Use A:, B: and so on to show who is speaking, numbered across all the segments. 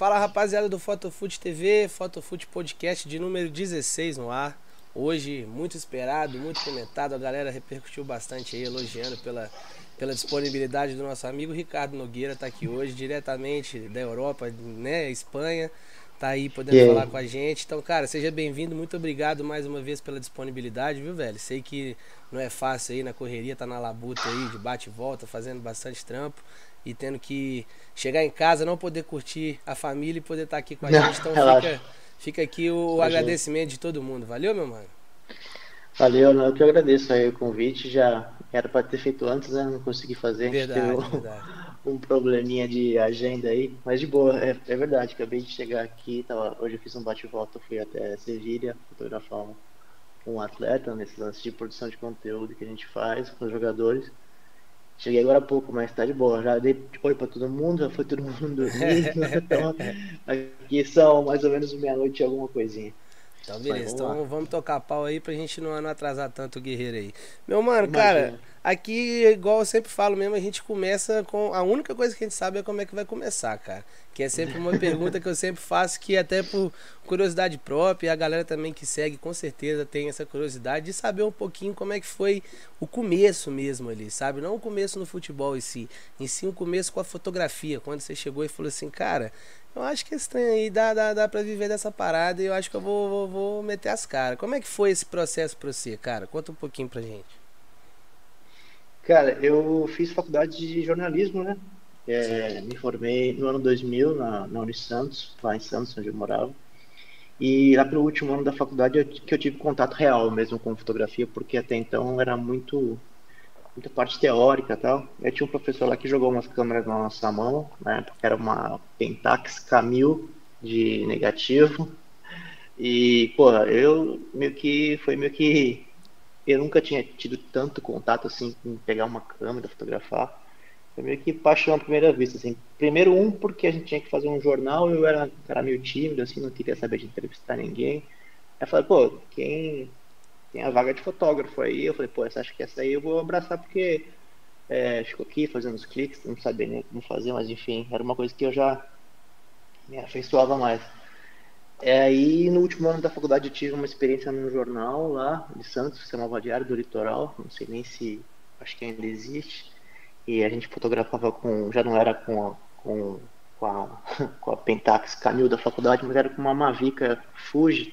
A: Fala rapaziada do Fotofute TV, Fotofute Podcast de número 16 no ar. Hoje, muito esperado, muito comentado, a galera repercutiu bastante aí, elogiando pela, pela disponibilidade do nosso amigo Ricardo Nogueira, tá aqui hoje, diretamente da Europa, né, Espanha, tá aí podendo yeah. falar com a gente. Então, cara, seja bem-vindo, muito obrigado mais uma vez pela disponibilidade, viu, velho? Sei que não é fácil aí na correria, tá na labuta aí, de bate e volta, fazendo bastante trampo e tendo que chegar em casa, não poder curtir a família e poder estar aqui com a gente. Então fica, fica aqui o agradecimento de todo mundo. Valeu, meu mano?
B: Valeu, eu que agradeço aí o convite. Já era para ter feito antes, né? Não consegui fazer.
A: Verdade,
B: teve
A: um, verdade.
B: um probleminha de agenda aí. Mas de boa, é, é verdade. Acabei de chegar aqui. Tava, hoje eu fiz um bate-volta, fui até Sevilha fotografar um, um atleta nesse lance de produção de conteúdo que a gente faz com os jogadores. Cheguei agora há pouco, mas tá de boa. Já dei oi pra todo mundo, já foi todo mundo dormir. então, aqui são mais ou menos meia-noite e alguma coisinha.
A: Então, beleza. Vamos então, vamos tocar pau aí pra gente não, não atrasar tanto o guerreiro aí. Meu mano, Imagina. cara, aqui, igual eu sempre falo mesmo, a gente começa com. A única coisa que a gente sabe é como é que vai começar, cara. Que é sempre uma pergunta que eu sempre faço, que até por curiosidade própria, e a galera também que segue com certeza tem essa curiosidade de saber um pouquinho como é que foi o começo mesmo ali, sabe? Não o começo no futebol em si, em si o começo com a fotografia, quando você chegou e falou assim, cara, eu acho que esse trem aí dá, dá, dá pra viver dessa parada e eu acho que eu vou, vou, vou meter as caras. Como é que foi esse processo pra você, cara? Conta um pouquinho pra gente.
B: Cara, eu fiz faculdade de jornalismo, né? É, me formei no ano 2000 na, na Unisantos, lá em Santos, onde eu morava. E lá pelo último ano da faculdade eu, que eu tive contato real mesmo com fotografia, porque até então era muito muita parte teórica e tal. Eu tinha um professor lá que jogou umas câmeras na nossa mão, né? Porque era uma Pentax Camil de negativo. E, porra, eu meio que foi meio que eu nunca tinha tido tanto contato assim com pegar uma câmera, fotografar. Foi meio que paixão à primeira vista, assim. Primeiro um, porque a gente tinha que fazer um jornal, eu era, era meio tímido, assim, não queria saber de entrevistar ninguém. Aí eu falei, pô, quem tem a vaga de fotógrafo aí? Eu falei, pô, essa, acho que essa aí eu vou abraçar porque é, ficou aqui fazendo os cliques, não sabia nem como fazer, mas enfim, era uma coisa que eu já me afeiçoava mais. É, aí no último ano da faculdade eu tive uma experiência num jornal lá de Santos, que se chamava Diário do Litoral, não sei nem se acho que ainda existe. E a gente fotografava com, já não era com a, com, com a, com a Pentax Canil da faculdade, mas era com uma Mavica Fuji.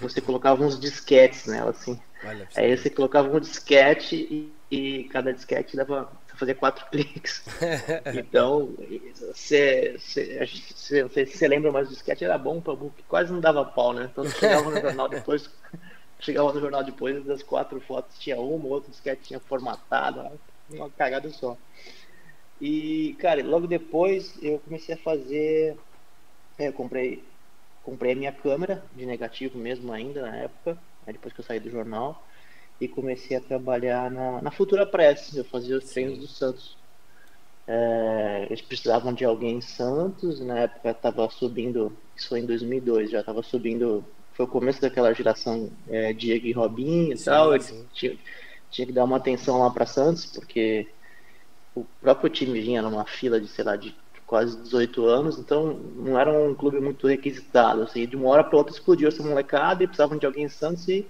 B: Você colocava uns disquetes nela, assim. Olha, Aí você colocava um disquete e, e cada disquete dava fazer quatro cliques. então, você, lembra, mas o disquete era bom, porque quase não dava pau, né? Então chegava no jornal depois, chegava no jornal depois das quatro fotos tinha uma, outro disquete tinha formatado, uma cagada só. E, cara, logo depois eu comecei a fazer. É, eu comprei, comprei a minha câmera de negativo mesmo ainda na época, depois que eu saí do jornal, e comecei a trabalhar na, na Futura Press. Eu fazia os treinos do Santos. É, eles precisavam de alguém em Santos, na época estava subindo, isso foi em 2002, já estava subindo, foi o começo daquela geração é, Diego e Robinho e sim, tal, eles tinha, tinha que dar uma atenção lá para Santos, porque o próprio time vinha numa fila de, sei lá, de quase 18 anos, então não era um clube muito requisitado, assim, de uma hora para outra explodiu essa molecada e precisavam de alguém em Santos e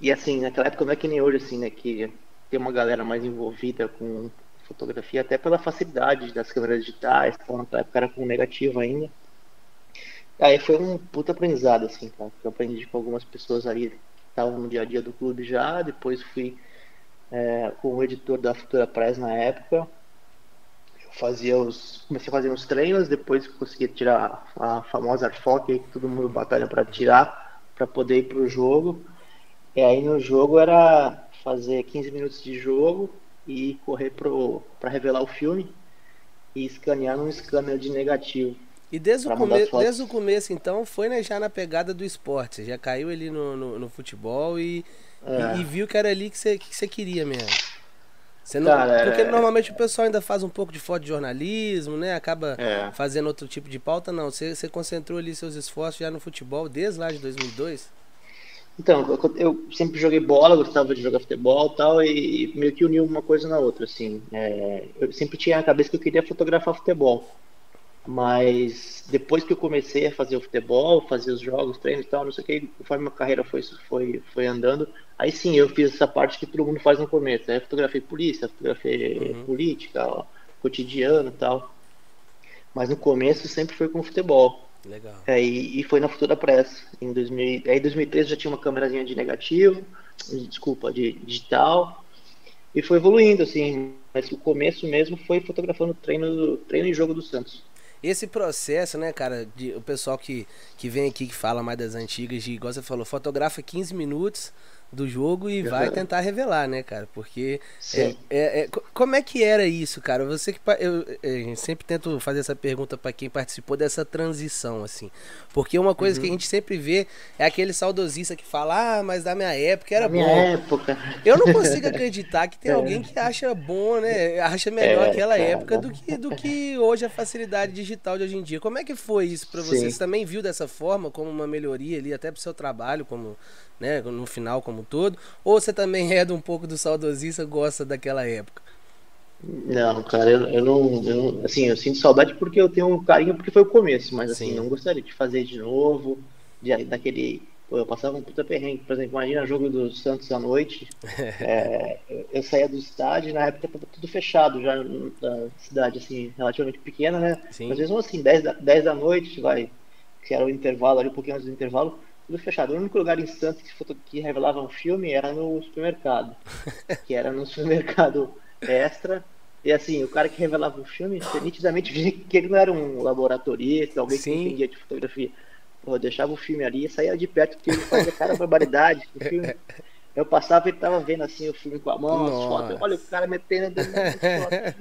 B: e assim, naquela época não é que nem hoje, assim, né, que tem uma galera mais envolvida com fotografia, até pela facilidade das câmeras digitais, então naquela época era com negativo ainda. Aí foi um puta aprendizado, assim, cara, que eu aprendi com algumas pessoas ali que estavam no dia a dia do clube já, depois fui é, com o editor da Futura Press na época. Eu fazia os. Comecei a fazer uns treinos, depois consegui tirar a famosa Arfoque que todo mundo batalha para tirar, para poder ir pro jogo. E aí no jogo era fazer 15 minutos de jogo e correr para revelar o filme e escanear num scanner de negativo.
A: E desde o, come... desde o começo, então, foi né, já na pegada do esporte. já caiu ali no, no, no futebol e, é. e, e, viu que era ali que você, que você queria mesmo. Você não... Cara, Porque é... normalmente o pessoal ainda faz um pouco de foto de jornalismo, né? Acaba é. fazendo outro tipo de pauta. Não, você, você concentrou ali seus esforços já no futebol desde lá de 2002?
B: Então, eu sempre joguei bola, gostava de jogar futebol e tal, e meio que uniu uma coisa na outra, assim. É, eu sempre tinha a cabeça que eu queria fotografar futebol. Mas depois que eu comecei a fazer o futebol, fazer os jogos, treinos e tal, não sei o que, conforme a carreira foi, foi, foi andando, aí sim eu fiz essa parte que todo mundo faz no começo. Aí fotografei polícia, fotografei uhum. política, ó, cotidiano e tal. Mas no começo sempre foi com futebol.
A: Legal.
B: É, e, e, foi na Futura Press. Em 2000, aí em 2013 já tinha uma câmerazinha de negativo, desculpa, de digital. E foi evoluindo, assim. Mas o começo mesmo foi fotografando treino, treino e jogo do Santos.
A: Esse processo, né, cara, de, o pessoal que, que vem aqui, que fala mais das antigas, de, igual você falou, fotografa 15 minutos, do jogo e uhum. vai tentar revelar, né, cara? Porque é, é, é, como é que era isso, cara? Você que eu, eu sempre tento fazer essa pergunta para quem participou dessa transição, assim, porque uma coisa uhum. que a gente sempre vê é aquele saudosista que fala, ah, mas da minha época era
B: da
A: bom.
B: Minha época.
A: Eu não consigo acreditar que tem é. alguém que acha bom, né? Acha melhor é, aquela cara. época do que do que hoje a facilidade digital de hoje em dia. Como é que foi isso para você? Você também viu dessa forma como uma melhoria ali até pro seu trabalho como né, no final como todo? Ou você também é de um pouco do saudosista, gosta daquela época?
B: Não, cara, eu, eu, não, eu, não, assim, eu sinto saudade porque eu tenho um carinho porque foi o começo, mas assim, Sim. não gostaria de fazer de novo, de, daquele, eu passava um puta perrengue, por exemplo, imagina o jogo do Santos à noite, é, eu saía do estádio, na época tava tudo fechado já na cidade, assim, relativamente pequena, né, Sim. mas mesmo assim, 10 da, 10 da noite, vai, que era o intervalo ali, um pouquinho antes do intervalo, tudo fechado. O único lugar em Santos que, foto, que revelava um filme era no supermercado. que era no supermercado extra. E assim, o cara que revelava um filme, você nitidamente via que ele não era um laboratorista, alguém Sim. que entendia de fotografia. Pô, deixava o filme ali e saía de perto porque ele fazia cara barbaridade. O filme, eu passava e tava vendo assim o filme com a mão, as fotos. Olha o cara metendo dentro das fotos.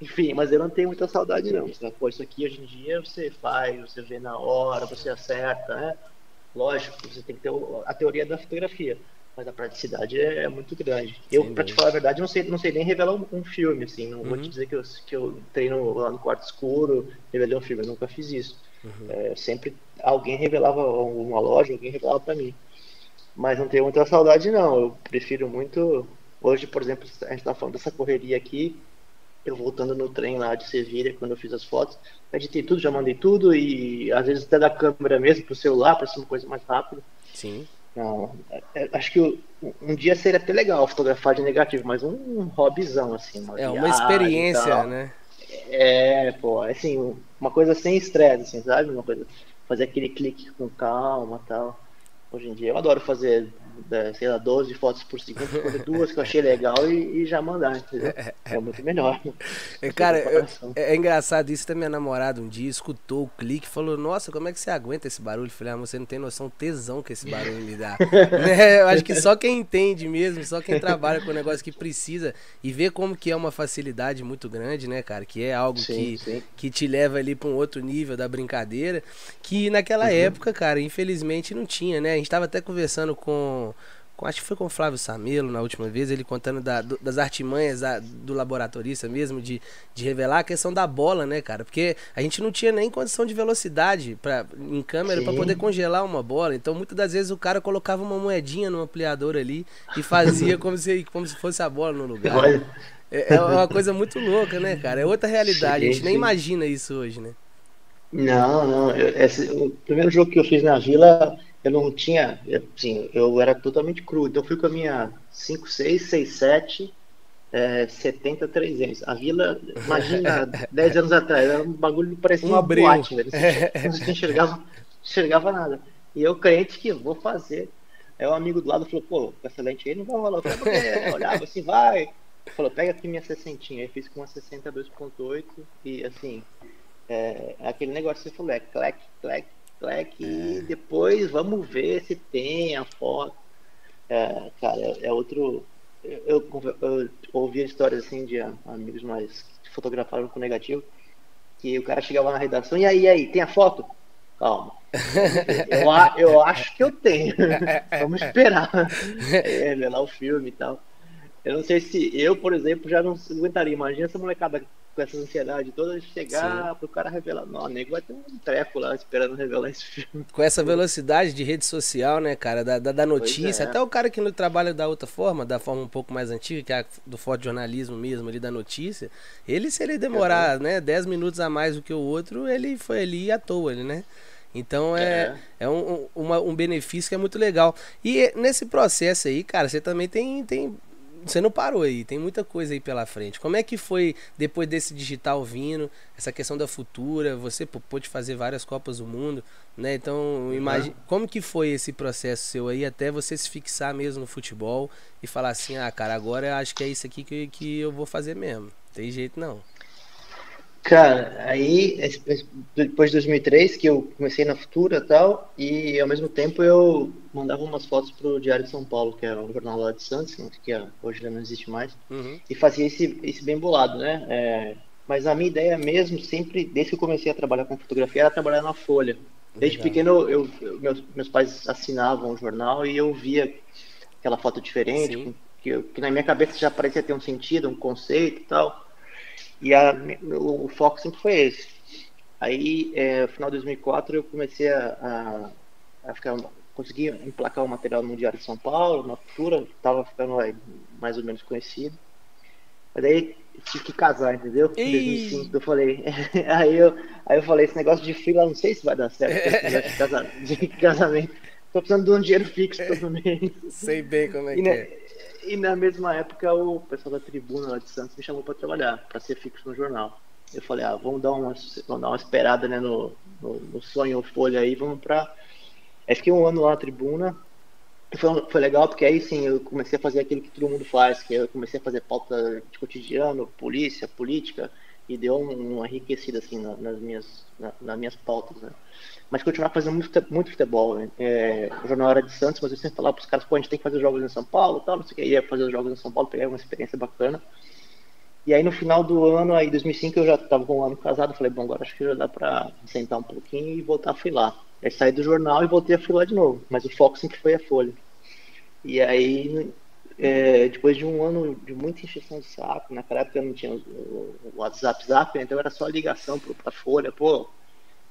B: Enfim, mas eu não tenho muita saudade não. Pô, isso aqui hoje em dia você faz, você vê na hora, você acerta, né? Lógico, você tem que ter a teoria da fotografia, mas a praticidade é, é muito grande. eu, para te falar a verdade, não sei, não sei nem revelar um, um filme, assim. Não uhum. vou te dizer que eu, que eu treino lá no quarto escuro, revelei um filme, eu nunca fiz isso. Uhum. É, sempre alguém revelava uma loja, alguém revelava para mim. Mas não tenho muita saudade, não. Eu prefiro muito. Hoje, por exemplo, a gente está falando dessa correria aqui eu voltando no trem lá de Sevilha, quando eu fiz as fotos, editei tudo, já mandei tudo, e às vezes até da câmera mesmo, pro celular, para ser uma coisa mais rápida.
A: Sim.
B: Não, é, é, acho que um dia seria até legal fotografar de negativo, mas um, um hobbyzão, assim.
A: Uma é, uma experiência, né?
B: É, pô, assim, uma coisa sem estresse, assim, sabe? Uma coisa, fazer aquele clique com calma tal. Hoje em dia eu adoro fazer sei lá, 12 fotos por segundo, escolher duas que eu achei legal e, e já mandar, entendeu? É muito melhor.
A: É, cara, eu, é, é, engraçado isso, até minha namorada um dia escutou o clique e falou, nossa, como é que você aguenta esse barulho? Eu falei, ah, você não tem noção tesão que esse barulho me dá. né? Eu acho que só quem entende mesmo, só quem trabalha com o negócio que precisa e vê como que é uma facilidade muito grande, né, cara? Que é algo sim, que, sim. que te leva ali para um outro nível da brincadeira, que naquela uhum. época, cara, infelizmente não tinha, né? A gente tava até conversando com com, acho que foi com o Flávio Samelo na última vez, ele contando da, do, das artimanhas da, do laboratorista mesmo, de, de revelar a questão da bola, né, cara? Porque a gente não tinha nem condição de velocidade pra, em câmera para poder congelar uma bola. Então, muitas das vezes o cara colocava uma moedinha no ampliador ali e fazia como, se, como se fosse a bola no lugar. É, é uma coisa muito louca, né, cara? É outra realidade. A gente nem imagina isso hoje, né?
B: Não, não. Eu, esse, o primeiro jogo que eu fiz na Vila eu não tinha, assim, eu era totalmente cru. Então eu fui com a minha 5, 6, 6, 7, é, 70, 300. A vila, imagina, 10 anos atrás, era um bagulho que parecia um uma brilho. boate, velho. Não enxergava, enxergava nada. E eu crente que vou fazer. Aí um amigo do lado falou, pô, com essa lente aí não vai rolar. Eu falei, olhava assim, vai. Falou, pega aqui minha 60. Aí fiz com uma 60 2.8 e assim, é, aquele negócio que você falou, é clec, é. e depois vamos ver se tem a foto. É, cara, é, outro. Eu, eu, eu ouvi histórias assim de amigos mais que fotografaram com negativo, que o cara chegava na redação e aí, aí, tem a foto? Calma. Eu, eu acho que eu tenho. Vamos esperar. É, lá o filme e tal. Eu não sei se eu, por exemplo, já não aguentaria. Imagina essa molecada com essa ansiedade toda de chegar para o cara revelar. Não, nego vai ter um treco lá esperando revelar esse filme.
A: Com essa velocidade de rede social, né, cara, da, da, da notícia. É. Até o cara que não trabalha da outra forma, da forma um pouco mais antiga, que é a do fotojornalismo mesmo, ali da notícia, ele, se ele demorar, é. né, 10 minutos a mais do que o outro, ele foi ali à toa, né? Então é, é. é um, uma, um benefício que é muito legal. E nesse processo aí, cara, você também tem, tem você não parou aí, tem muita coisa aí pela frente. Como é que foi depois desse digital vindo, essa questão da futura, você pôde fazer várias Copas do Mundo, né? Então, imagine, uhum. como que foi esse processo seu aí até você se fixar mesmo no futebol e falar assim, ah, cara, agora eu acho que é isso aqui que, que eu vou fazer mesmo. Tem jeito não.
B: Cara, aí depois de 2003 que eu comecei na Futura e tal, e ao mesmo tempo eu mandava umas fotos pro Diário de São Paulo, que é um jornal lá de Santos, que é, hoje já não existe mais, uhum. e fazia esse, esse bem bolado, né? É, mas a minha ideia mesmo, sempre, desde que eu comecei a trabalhar com fotografia, era trabalhar na Folha. Desde Legal. pequeno, eu, eu, meus, meus pais assinavam o jornal e eu via aquela foto diferente, que, que na minha cabeça já parecia ter um sentido, um conceito e tal. E a, o, o, foco sempre foi esse. Aí, é, no final de 2004, eu comecei a, a, a ficar, consegui emplacar o material no Diário de São Paulo, na Futura, estava ficando aí, mais ou menos conhecido. Mas aí tive que casar, entendeu? Em 2005, eu falei. aí, eu, aí eu falei, esse negócio de fila, não sei se vai dar certo, esse negócio de, de casamento. Tô precisando de um dinheiro fixo todo mês.
A: Sei bem como é e, que é.
B: E na mesma época o pessoal da tribuna lá de Santos me chamou para trabalhar, para ser fixo no jornal. Eu falei, ah, vamos dar uma, vamos dar uma esperada né, no, no, no sonho Folha aí, vamos para. Aí fiquei um ano lá na tribuna. Foi, foi legal porque aí sim eu comecei a fazer aquilo que todo mundo faz, que eu comecei a fazer pauta de cotidiano, polícia, política, e deu uma enriquecida assim nas minhas, nas minhas pautas, né? mas continuar fazendo muito, muito futebol. Né? É, o jornal era de Santos, mas eu sempre falava para os caras, pô, a gente tem que fazer jogos em São Paulo, tal, não sei o que, ia fazer os jogos em São Paulo, pegar uma experiência bacana. E aí no final do ano, aí 2005, eu já estava com um ano casado, falei, bom, agora acho que já dá para sentar um pouquinho e voltar a filar. Aí saí do jornal e voltei a filar de novo, mas o foco sempre foi a Folha. E aí, é, depois de um ano de muita encheção de saco, naquela época não tinha o WhatsApp, Zap, então era só ligação para a Folha, pô,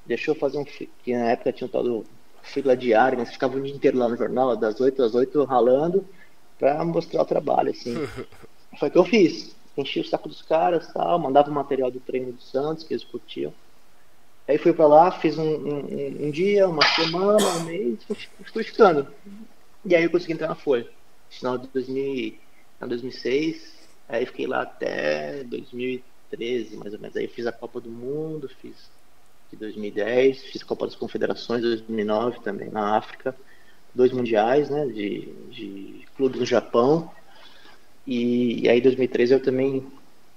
B: deixou fazer um. que na época tinha um tal do fila diária, né? Você ficava o dia inteiro lá no jornal, das 8 às 8 ralando, para mostrar o trabalho, assim. Foi o que eu fiz. Enchi o saco dos caras tal, mandava o material do treino do Santos, que eles curtiam. Aí fui para lá, fiz um, um, um, dia, uma semana, um mês, fui ficando. E aí eu consegui entrar na Folha. Final de 2000, 2006, aí fiquei lá até 2013, mais ou menos. Aí fiz a Copa do Mundo, fiz de 2010, fiz Copa das Confederações 2009 também na África, dois mundiais, né, de, de clubes no Japão. E, e aí 2013 eu também,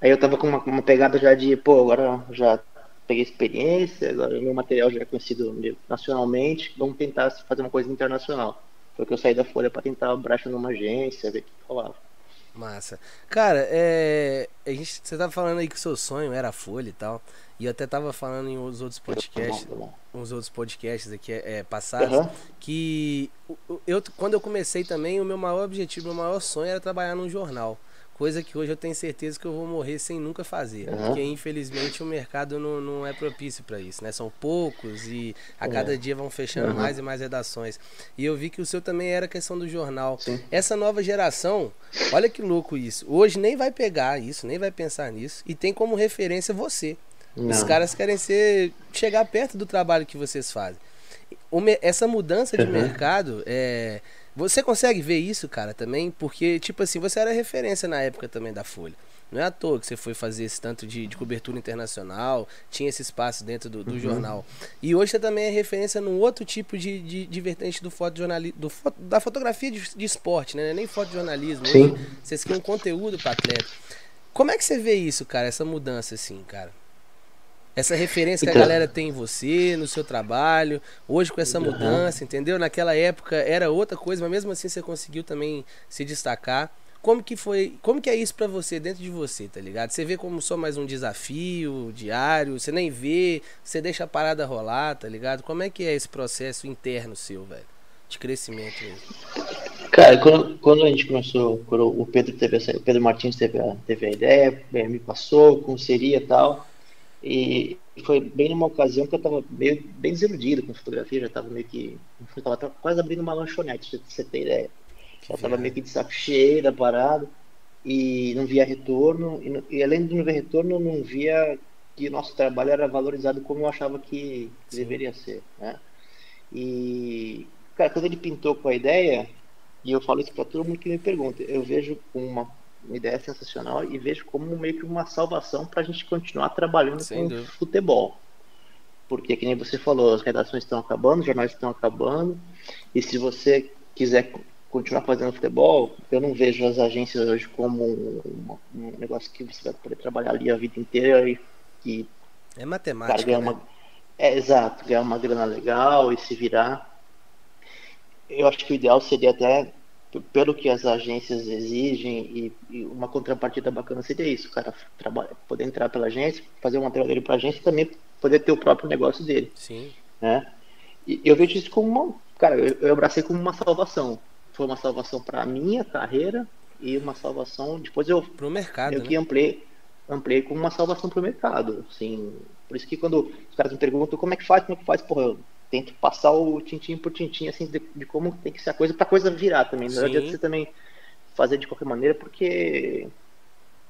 B: aí eu tava com uma, uma, pegada já de, pô, agora já peguei experiência, agora meu material já é conhecido nacionalmente, vamos tentar fazer uma coisa internacional. Foi que eu saí da Folha para tentar brecha numa agência, ver o que rolava.
A: Massa. Cara, é, a gente, você tava falando aí que o seu sonho era a Folha e tal. E eu até tava falando em uns outros podcasts, uns outros podcasts aqui é, passados, uhum. que eu, quando eu comecei também, o meu maior objetivo, o meu maior sonho era trabalhar num jornal. Coisa que hoje eu tenho certeza que eu vou morrer sem nunca fazer. Uhum. Porque infelizmente o mercado não, não é propício para isso, né? São poucos e a cada uhum. dia vão fechando uhum. mais e mais redações. E eu vi que o seu também era questão do jornal. Sim. Essa nova geração, olha que louco isso. Hoje nem vai pegar isso, nem vai pensar nisso. E tem como referência você. Não. Os caras querem ser chegar perto do trabalho que vocês fazem. Essa mudança de mercado é você consegue ver isso, cara, também? Porque, tipo assim, você era referência na época também da Folha. Não é à toa que você foi fazer esse tanto de, de cobertura internacional, tinha esse espaço dentro do, do uhum. jornal. E hoje você também é referência num outro tipo de, de, de vertente do fotojornalismo, do, da fotografia de, de esporte, né? Nem fotojornalismo. Sim. Vocês criam conteúdo para atleta. Como é que você vê isso, cara, essa mudança assim, cara? Essa referência então, que a galera tem em você, no seu trabalho, hoje com essa mudança, uhum. entendeu? Naquela época era outra coisa, mas mesmo assim você conseguiu também se destacar. Como que foi, como que é isso para você dentro de você, tá ligado? Você vê como só mais um desafio diário, você nem vê, você deixa a parada rolar, tá ligado? Como é que é esse processo interno seu, velho? De crescimento mesmo.
B: Cara, quando, quando a gente começou, quando o Pedro teve essa, o Pedro Martins teve a, teve a ideia, me passou, como seria e tal, e foi bem numa ocasião que eu estava meio bem desiludido com fotografia, já estava meio que, eu tava quase abrindo uma lanchonete, pra você ter ideia. Já estava meio que de saco cheio da parada e não via retorno, e, e além de não ver retorno, não via que o nosso trabalho era valorizado como eu achava que deveria ser, né? E, cara, quando ele pintou com a ideia, e eu falo isso para todo mundo que me pergunta. Eu vejo uma, uma ideia sensacional e vejo como meio que uma salvação para a gente continuar trabalhando Sem com dúvida. futebol. Porque, que nem você falou, as redações estão acabando, os jornais estão acabando. E se você quiser continuar fazendo futebol, eu não vejo as agências hoje como um, um negócio que você vai poder trabalhar ali a vida inteira e, e
A: é matemática. Cara,
B: né? uma, é exato, ganhar uma grana legal e se virar eu acho que o ideal seria até, pelo que as agências exigem, e, e uma contrapartida bacana seria isso, o cara trabalha, poder entrar pela agência, fazer o material dele para a agência e também poder ter o próprio negócio dele.
A: Sim.
B: Né? E eu vejo isso como uma. Cara, eu, eu abracei como uma salvação. Foi uma salvação para a minha carreira e uma salvação. Depois eu.
A: Para o mercado.
B: Eu
A: né?
B: que ampliei, ampliei como uma salvação para o mercado. Assim, por isso que quando os caras me perguntam como é que faz, como é que faz, porra, eu tento passar o tintim por tintim, assim, de, de como tem que ser a coisa, pra coisa virar também. Não Sim. adianta você também fazer de qualquer maneira, porque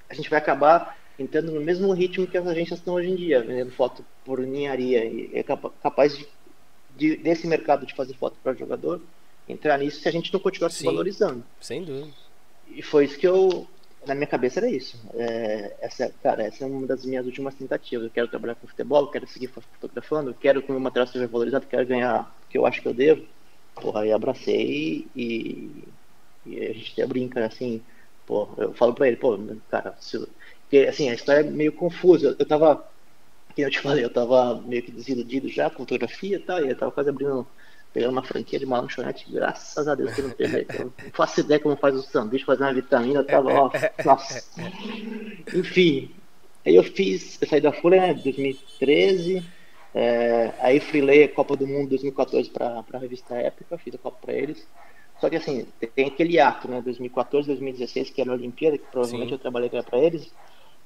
B: a gente vai acabar entrando no mesmo ritmo que as agências estão hoje em dia, vendendo foto por ninharia. E é capaz de, de desse mercado de fazer foto para jogador entrar nisso se a gente não continuar Sim. se valorizando.
A: Sem dúvida.
B: E foi isso que eu na minha cabeça era isso. É, essa, cara, essa é uma das minhas últimas tentativas. Eu quero trabalhar com futebol, quero seguir fotografando, quero que o meu material seja valorizado, quero ganhar o que eu acho que eu devo. Porra, aí abracei e, e a gente até brinca assim. Pô, eu falo pra ele, pô, cara, se, porque, assim, a história é meio confusa. Eu, eu tava, como eu te falei, eu tava meio que desiludido já com fotografia e tal, e eu tava quase abrindo pegando uma franquia de uma lanchonete, graças a Deus que não teve. Eu não faço ideia como faz o sanduíche, fazer uma vitamina, tava, ó, nossa. Enfim, aí eu fiz, eu saí da Folha em 2013, é, aí freelei a Copa do Mundo 2014 para a revista Época, fiz a Copa para eles. Só que assim, tem aquele ato, né, 2014, 2016, que era a Olimpíada, que provavelmente Sim. eu trabalhei para eles.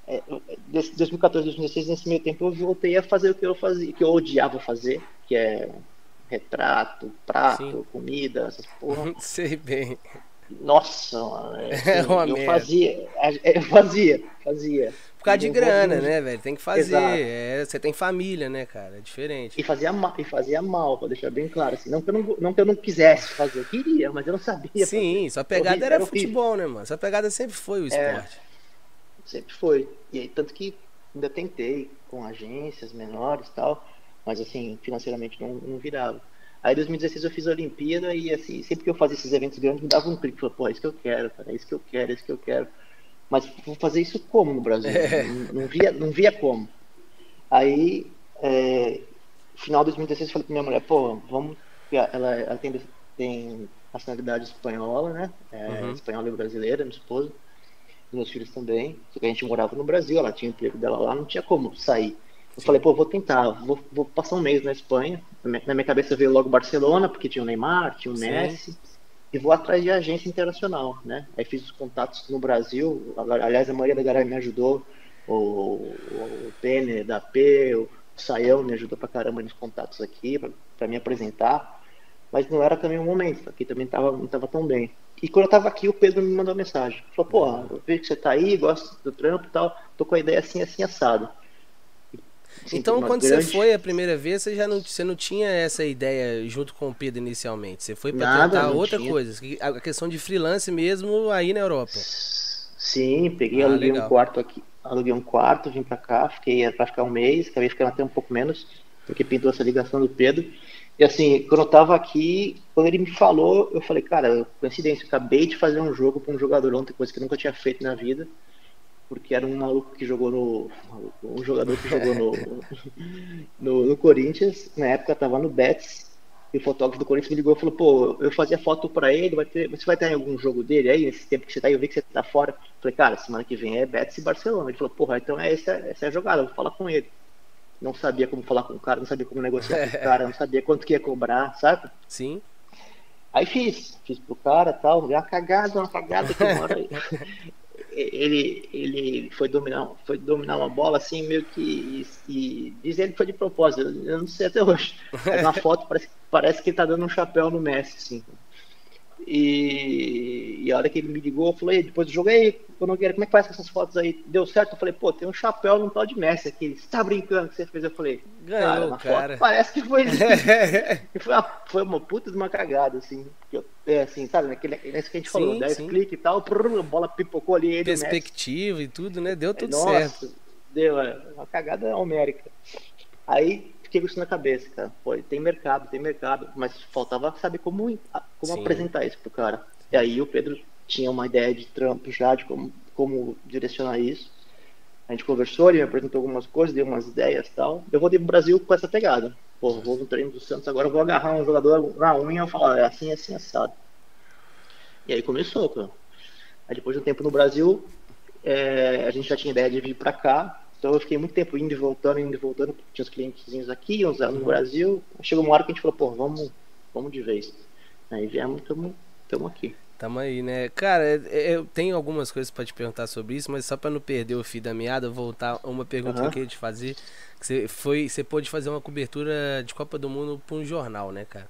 B: É, 2014, 2016, nesse meio tempo eu voltei a fazer o que eu fazia, que eu odiava fazer, que é retrato, prato, Sim. comida, essas porra.
A: Sei bem.
B: Nossa, mano, é, assim, é uma eu merda. fazia, eu fazia, fazia.
A: Por causa de grana, né, velho? Tem que fazer. É, você tem família, né, cara? É diferente.
B: E fazia, mal, e fazia mal, pra deixar bem claro. Assim, não, que eu não, não que eu não quisesse fazer, eu queria, mas eu não sabia.
A: Sim, fazer. sua pegada era, era futebol, né, mano? Sua pegada sempre foi o é. esporte. É,
B: sempre foi. E aí, tanto que ainda tentei com agências menores e tal mas assim, financeiramente não, não virava. Aí em 2016 eu fiz a Olimpíada e assim, sempre que eu fazia esses eventos grandes me dava um clique, falei, pô, é isso que eu quero, cara, é isso que eu quero, é isso que eu quero. Mas vou fazer isso como no Brasil? É. Não, não, via, não via como. Aí, é, final de 2016 eu falei pra minha mulher, pô, vamos. Ela, ela tem, tem nacionalidade espanhola, né? É, uhum. Espanhola e brasileira, minha esposa. Meus filhos também. Só que a gente morava no Brasil, ela tinha emprego dela lá, não tinha como sair. Eu falei, pô, vou tentar, vou, vou, passar um mês na Espanha. Na minha cabeça veio logo Barcelona, porque tinha o Neymar, tinha o Sim. Messi. E vou atrás de agência internacional, né? Aí fiz os contatos no Brasil. Aliás, a maioria da galera me ajudou. O, o Pene da P, o Saião me ajudou pra caramba nos contatos aqui, para me apresentar. Mas não era também o momento, aqui também tava, não tava tão bem. E quando eu tava aqui, o Pedro me mandou uma mensagem. Falou, pô, eu vejo que você tá aí, gosto do trampo e tal, tô com a ideia assim, assim, assado.
A: Então, quando grande... você foi a primeira vez, você já não, você não tinha essa ideia junto com o Pedro inicialmente. Você foi para tentar outra tinha. coisa. A questão de freelance mesmo aí na Europa.
B: Sim, peguei, ah, aluguei legal. um quarto aqui, aluguei um quarto, vim para cá, fiquei para ficar um mês, acabei ficando até um pouco menos, porque pintou essa ligação do Pedro. E assim, quando eu tava aqui, quando ele me falou, eu falei, cara, coincidência, eu acabei de fazer um jogo para um jogador ontem, coisa que eu nunca tinha feito na vida porque era um maluco que jogou no. Um jogador que jogou no, no, no, Corinthians, na época tava no Betis, e o fotógrafo do Corinthians me ligou e falou, pô, eu fazia foto pra ele, vai ter, você vai ter algum jogo dele aí, nesse tempo que você tá aí, eu vi que você tá fora. Eu falei, cara, semana que vem é Betis e Barcelona. Ele falou, porra, então é essa, essa é a jogada, eu vou falar com ele. Não sabia como falar com o cara, não sabia como negociar com o cara, não sabia quanto que ia cobrar, sabe?
A: Sim.
B: Aí fiz, fiz pro cara tal, uma cagada, uma cagada que uma hora ele, ele foi dominar, foi dominar uma bola assim, meio que. E, diz ele que foi de propósito, eu não sei até hoje. Mas na foto parece, parece que ele tá dando um chapéu no Messi, assim. E, e a hora que ele me ligou, eu falei, depois do jogo, aí, Nogueira, como é que faz essas fotos aí? Deu certo? Eu falei, pô, tem um chapéu no tal de Messi aqui. Você tá brincando que você fez? Eu falei,
A: Ganhou, cara, cara.
B: Foto, parece que foi. foi, uma, foi uma puta de uma cagada, assim. Eu, é assim, sabe, naquele, nesse que a gente sim, falou, 10 cliques e tal, prrr, a bola pipocou ali.
A: Perspectiva e tudo, né? Deu tudo
B: Nossa,
A: certo.
B: Deu, é, uma cagada homérica. Aí fiquei com isso na cabeça, cara. Pô, tem mercado, tem mercado, mas faltava saber como, como apresentar isso pro cara. E aí o Pedro tinha uma ideia de trampo já, de como, como direcionar isso. A gente conversou, ele me apresentou algumas coisas, deu umas ideias e tal. Eu vou pro Brasil com essa pegada. Pô, vou no treino do Santos, agora vou agarrar um jogador na unha e falar, é assim, assim, assado. E aí começou, cara. Aí depois de um tempo no Brasil, é, a gente já tinha ideia de vir para cá, então eu fiquei muito tempo indo e voltando, indo e voltando, tinha os clientezinhos aqui, uns no Brasil. Chegou uma hora que a gente falou, pô, vamos, vamos de vez. Aí viemos, estamos aqui.
A: Tamo aí, né? Cara, é, é, eu tenho algumas coisas para te perguntar sobre isso, mas só para não perder o fio da meada, voltar uma pergunta uhum. que eu queria te fazer. Que você foi, você pôde fazer uma cobertura de Copa do Mundo para um jornal, né, cara?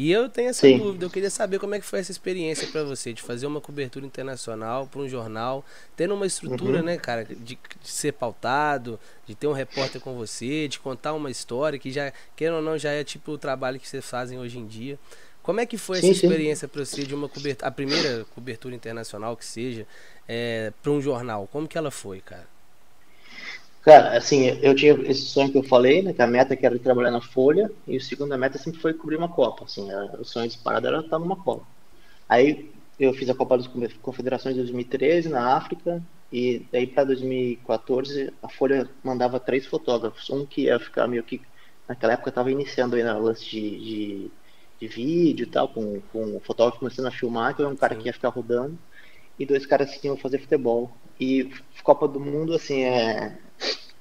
A: E eu tenho essa Sim. dúvida, eu queria saber como é que foi essa experiência para você, de fazer uma cobertura internacional para um jornal, tendo uma estrutura, uhum. né, cara, de, de, ser pautado, de ter um repórter com você, de contar uma história que já, querendo ou não, já é tipo o trabalho que vocês fazem hoje em dia. Como é que foi sim, essa experiência para você de uma cobertura, a primeira cobertura internacional que seja, é, para um jornal? Como que ela foi, cara?
B: Cara, assim, eu tinha esse sonho que eu falei, né? Que a meta que era trabalhar na Folha, e a meta sempre foi cobrir uma Copa. Assim, o sonho disparado era estar numa Copa. Aí eu fiz a Copa das Confederações de 2013 na África, e daí para 2014 a Folha mandava três fotógrafos. Um que ia ficar meio que. Naquela época estava iniciando aí na lance de, de, de, vídeo e tal, com, com o fotógrafo começando a filmar, que era um cara que ia ficar rodando, e dois caras que iam fazer futebol. E Copa do Mundo, assim, é,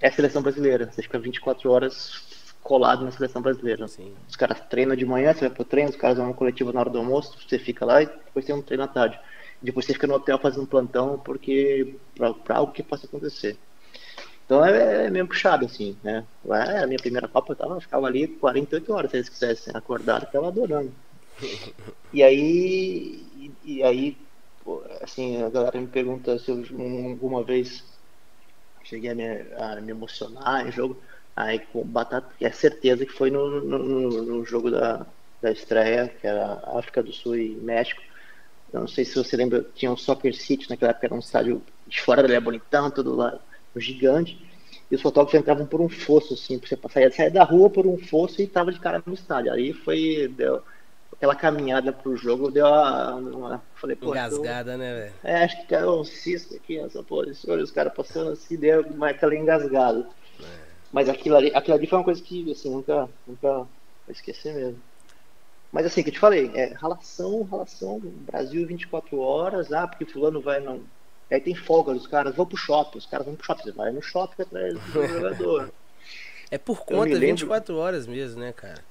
B: é a seleção brasileira. Você fica 24 horas colado na seleção brasileira. Sim. Os caras treinam de manhã, você vai pro treino, os caras vão coletivo na hora do almoço, você fica lá e depois tem um treino à tarde. Depois você fica no hotel fazendo plantão porque para algo que possa acontecer. Então é, é meio puxado, assim, né? É, a minha primeira Copa eu, tava, eu ficava ali 48 horas se eles quisessem acordar, eu tava adorando. E aí, e, e aí, pô, assim, a galera me pergunta se eu alguma vez cheguei a me, a me emocionar em jogo. Aí com Batata, é certeza que foi no, no, no, jogo da, da estreia, que era África do Sul e México. Eu não sei se você lembra, tinha um Soccer City naquela época, era um estádio de fora da bonitão, tudo lá, um gigante. E os fotógrafos entravam por um fosso, assim, você saía da rua por um fosso e tava de cara no estádio. Aí foi. Deu, aquela caminhada pro jogo deu uma. uma falei, pô.
A: Engasgada, né, velho?
B: É, acho que caiu um cisco aqui nessa posição, os caras passando assim, deu uma, aquela engasgada. É. Mas aquilo ali, aquilo ali foi uma coisa que, assim, nunca, nunca vou esquecer mesmo. Mas assim, que eu te falei, é relação, relação, Brasil 24 horas, ah, porque fulano vai não. Aí tem folga, os caras vão pro shopping, os caras vão pro shopping, você vai no shopping atrás do jogador.
A: É por conta 24 horas mesmo, né, cara?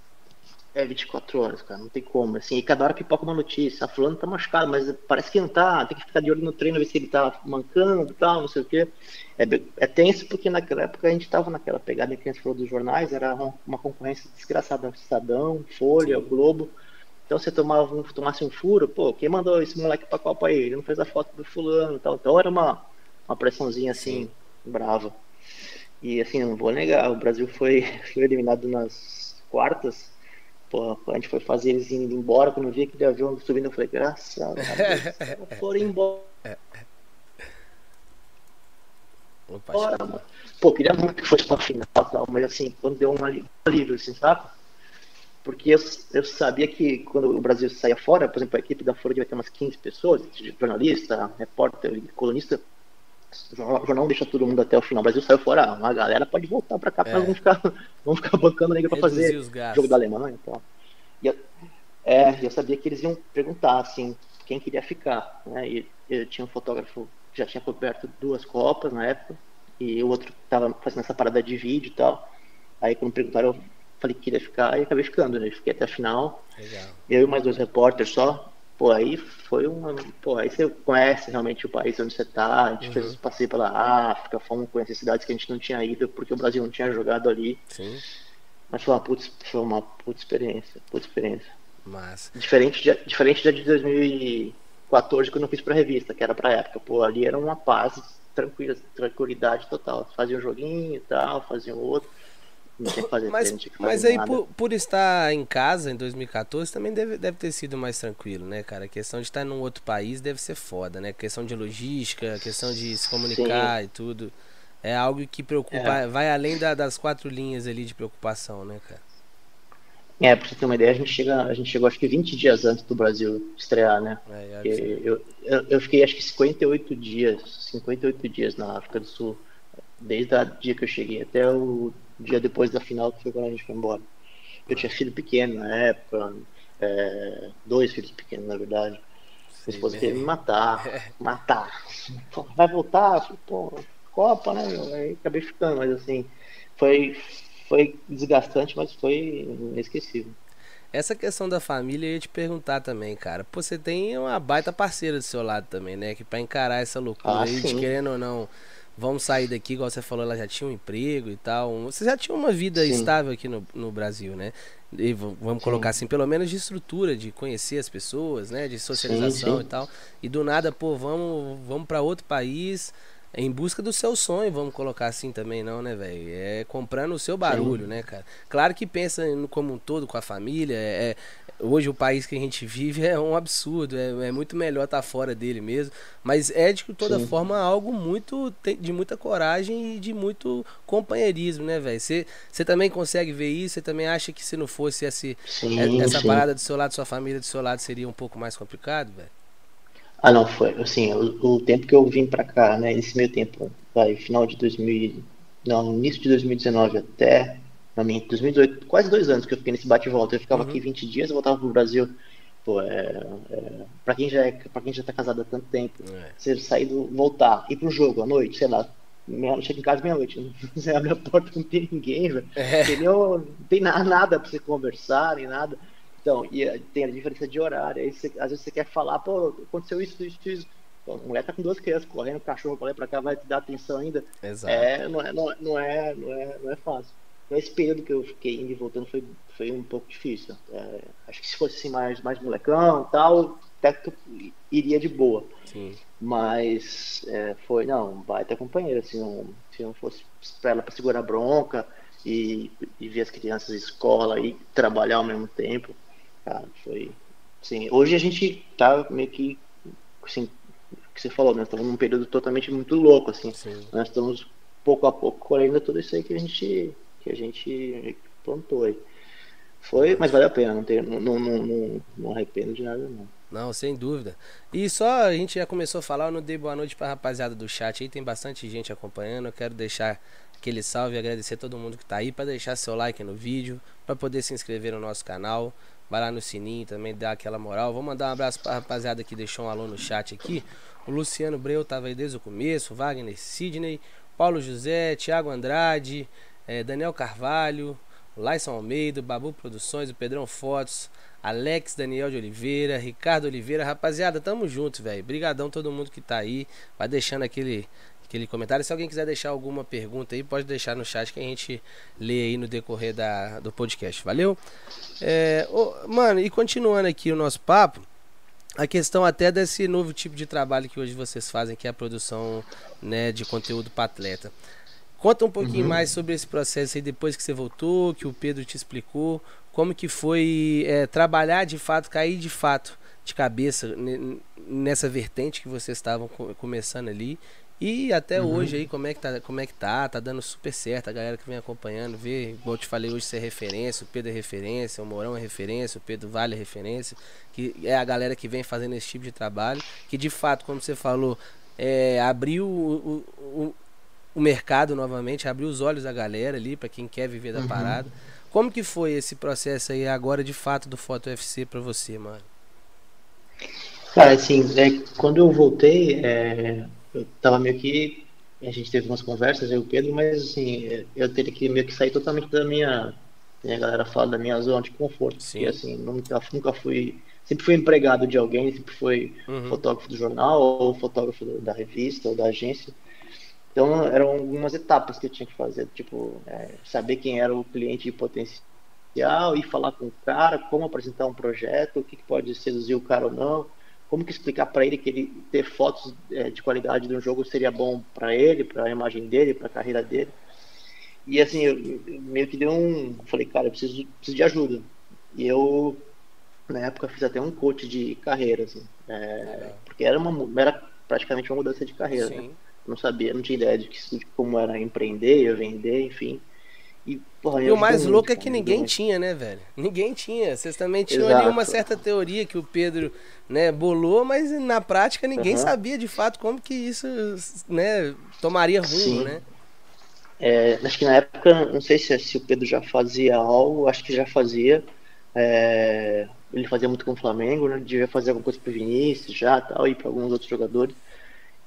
B: É, 24 horas, cara, não tem como. Assim, e cada hora pipoca uma notícia. A fulano tá machucado, mas parece que não tá. Tem que ficar de olho no treino, ver se ele tá mancando e tal, não sei o quê. É, é tenso porque naquela época a gente tava naquela pegada que a gente falou dos jornais, era uma, concorrência desgraçada. Estadão, Folha. Globo. Então você tomava um, tomasse um furo, pô, quem mandou esse moleque pra Copa aí? Ele não fez a foto do fulano e tal. Então era uma, uma pressãozinha assim, Sim. brava. E assim, não vou negar, o Brasil foi, foi eliminado nas quartas Pô, a gente foi fazer eles indo embora, quando eu vi aquele avião subindo, eu falei, graças a Deus, foram embora. Opa, Bora, mano. Pô, queria muito que fosse pra final, tal, mas assim, quando deu um alívio, assim, sabe? Porque eu, eu sabia que quando o Brasil saia fora, por exemplo, a equipe da Folha vai ter umas 15 pessoas, jornalista, repórter colunista, o jornal deixa todo mundo até o final. O Brasil saiu fora, uma galera pode voltar para cá, é. vamos ficar, vamos ficar bancando negra para fazer jogo da Alemanha e tal. E eu, é, eu sabia que eles iam perguntar assim, quem queria ficar. Né? E eu tinha um fotógrafo que já tinha coberto duas Copas na época, e o outro estava fazendo essa parada de vídeo e tal. Aí quando perguntaram, eu falei que queria ficar e acabei ficando, né? Fiquei até a final. Legal. Eu e mais dois repórteres só. Pô, aí foi uma. Pô, aí você conhece realmente o país onde você tá. A gente uhum. fez passeio pela África, fomos conhecer cidades que a gente não tinha ido porque o Brasil não tinha jogado ali. Sim. Mas foi uma puta, foi uma puta experiência. Puta experiência.
A: Mas...
B: Diferente, de, diferente da de 2014 quando eu fiz pra revista, que era pra época. Pô, ali era uma paz, tranquila, tranquilidade total. Fazia um joguinho e tal, fazia um outro.
A: Não tinha que fazer mas, treino, que mas aí, por, por, estar em casa em 2014, também deve, deve ter sido mais tranquilo, né, cara? A questão de estar num outro país deve ser foda, né? A questão de logística, a questão de se comunicar Sim. e tudo. É algo que preocupa, é. vai além da, das quatro linhas ali de preocupação, né, cara?
B: É, pra você ter uma ideia, a gente, chega, a gente chegou acho que 20 dias antes do Brasil estrear, né? É, é eu, eu, eu, fiquei acho que 58 dias, 58 dias na África do Sul, desde o dia que eu cheguei até o dia depois da final, que foi quando a gente foi embora. Eu tinha filho pequeno na época, é, dois filhos pequenos, na verdade. Minha esposa queria me matar, matar. Vai voltar? Falei, pô, Copa, né? Aí acabei ficando, mas assim, foi, foi desgastante, mas foi inesquecível.
A: Essa questão da família eu ia te perguntar também, cara. Pô, você tem uma baita parceira do seu lado também, né? Que pra encarar essa loucura ah, aí, de querendo ou não, vamos sair daqui, igual você falou, ela já tinha um emprego e tal. Você já tinha uma vida sim. estável aqui no, no Brasil, né? E vamos sim. colocar assim, pelo menos de estrutura, de conhecer as pessoas, né? De socialização sim, e tal. E do nada, pô, vamos, vamos para outro país em busca do seu sonho, vamos colocar assim também, não, né, velho? É comprando o seu barulho, Sim. né, cara? Claro que pensa no como um todo com a família. É, hoje o país que a gente vive é um absurdo, é, é muito melhor estar tá fora dele mesmo. Mas é de toda Sim. forma algo muito de muita coragem e de muito companheirismo, né, velho? Você também consegue ver isso? Você também acha que se não fosse esse, sim, essa sim. parada do seu lado, sua família do seu lado, seria um pouco mais complicado, velho?
B: Ah, não, foi. Assim, o, o, tempo que eu vim pra cá, né, nesse meio tempo, vai, final de 2000, não, início de 2019 até, não, 2018, quase dois anos que eu fiquei nesse bate-volta. Eu ficava uhum. aqui 20 dias, eu voltava pro Brasil. Pô, é, é, pra, quem já é, pra quem já tá casado há tanto tempo, é. você sair do, voltar, ir pro jogo à noite, sei lá, chega em casa meia-noite, você abre a porta, não tem ninguém, velho. É. Não tem nada pra você conversar, nem nada. Então, e eh, tem a diferença de horário. Aí você, às vezes você quer falar, pô, aconteceu isso, isso, isso. a mulher tá com duas crianças correndo, cachorro pra lá e pra cá, vai te dar atenção ainda. Exato. É, não, é, não, não, é, não, é, não é fácil. Esse período que eu fiquei indo e voltando foi, foi um pouco difícil. É, acho que se fosse assim, mais, mais molecão e tal, até que iria de boa. Sim. Mas é, foi, não, vai ter companheiro. Se não, se não fosse pra ela pra segurar bronca e, e ver as crianças escola e trabalhar ao mesmo tempo, cara, foi. Sim, hoje a gente tá meio que. Assim, que você falou, nós estamos num período totalmente muito louco, assim. Sim. Nós estamos pouco a pouco colhendo tudo isso aí que a gente, que a gente plantou aí. Foi, mas vale a pena, não, tem, não, não, não, não arrependo de nada, não.
A: Não, sem dúvida. E só a gente já começou a falar, eu não dei boa noite pra rapaziada do chat aí, tem bastante gente acompanhando. Eu quero deixar aquele salve e agradecer a todo mundo que tá aí, para deixar seu like no vídeo, para poder se inscrever no nosso canal. Vai lá no sininho também, dá aquela moral. Vou mandar um abraço pra rapaziada que deixou um alô no chat aqui. O Luciano Breu tava aí desde o começo, Wagner Sidney, Paulo José, Thiago Andrade, eh, Daniel Carvalho, Laison Almeida, Babu Produções, o Pedrão Fotos, Alex Daniel de Oliveira, Ricardo Oliveira. Rapaziada, tamo junto, velho. Brigadão todo mundo que tá aí. Vai deixando aquele aquele comentário. Se alguém quiser deixar alguma pergunta aí, pode deixar no chat que a gente lê aí no decorrer da, do podcast. Valeu? É, oh, mano, e continuando aqui o nosso papo, a questão até desse novo tipo de trabalho que hoje vocês fazem, que é a produção né, de conteúdo para atleta. Conta um pouquinho uhum. mais sobre esse processo aí depois que você voltou, que o Pedro te explicou, como que foi é, trabalhar de fato, cair de fato de cabeça nessa vertente que vocês estavam começando ali e até uhum. hoje aí, como é que tá, como é que tá? Tá dando super certo, a galera que vem acompanhando, vê, como eu te falei hoje, você é referência, o Pedro é referência, o Mourão é referência, o Pedro Vale é referência, que é a galera que vem fazendo esse tipo de trabalho, que de fato, como você falou, é, abriu o, o, o mercado novamente, abriu os olhos da galera ali, para quem quer viver da uhum. parada. Como que foi esse processo aí agora de fato do Foto UFC para você, mano?
B: Cara, assim, é, quando eu voltei, é, eu tava meio que. A gente teve umas conversas, eu e o Pedro, mas assim, eu teria que meio que sair totalmente da minha. E a galera fala da minha zona de conforto. Sim. Porque assim, nunca, nunca fui. Sempre fui empregado de alguém, sempre fui uhum. fotógrafo do jornal, ou fotógrafo da revista, ou da agência. Então eram algumas etapas que eu tinha que fazer, tipo, é, saber quem era o cliente potencial e falar com o cara, como apresentar um projeto, o que, que pode seduzir o cara ou não, como que explicar para ele que ele ter fotos é, de qualidade de um jogo seria bom para ele, para a imagem dele, para a carreira dele. E assim, eu, eu meio que deu um, falei, cara, eu preciso, preciso de ajuda. E eu na época fiz até um coach de carreira, assim, é, porque era uma era praticamente uma mudança de carreira. Né? Não sabia, não tinha ideia de, que, de como era empreender, vender, enfim.
A: E, porra, e o mais muito, louco é que ninguém tinha, né, velho? Ninguém tinha. Vocês também tinham Exato. ali uma certa teoria que o Pedro, né, bolou, mas na prática ninguém uhum. sabia de fato como que isso, né, tomaria rumo, Sim. né?
B: É, acho que na época, não sei se, se o Pedro já fazia algo, acho que já fazia. É, ele fazia muito com o Flamengo, né? Devia fazer alguma coisa pro Vinícius já tal, e para alguns outros jogadores.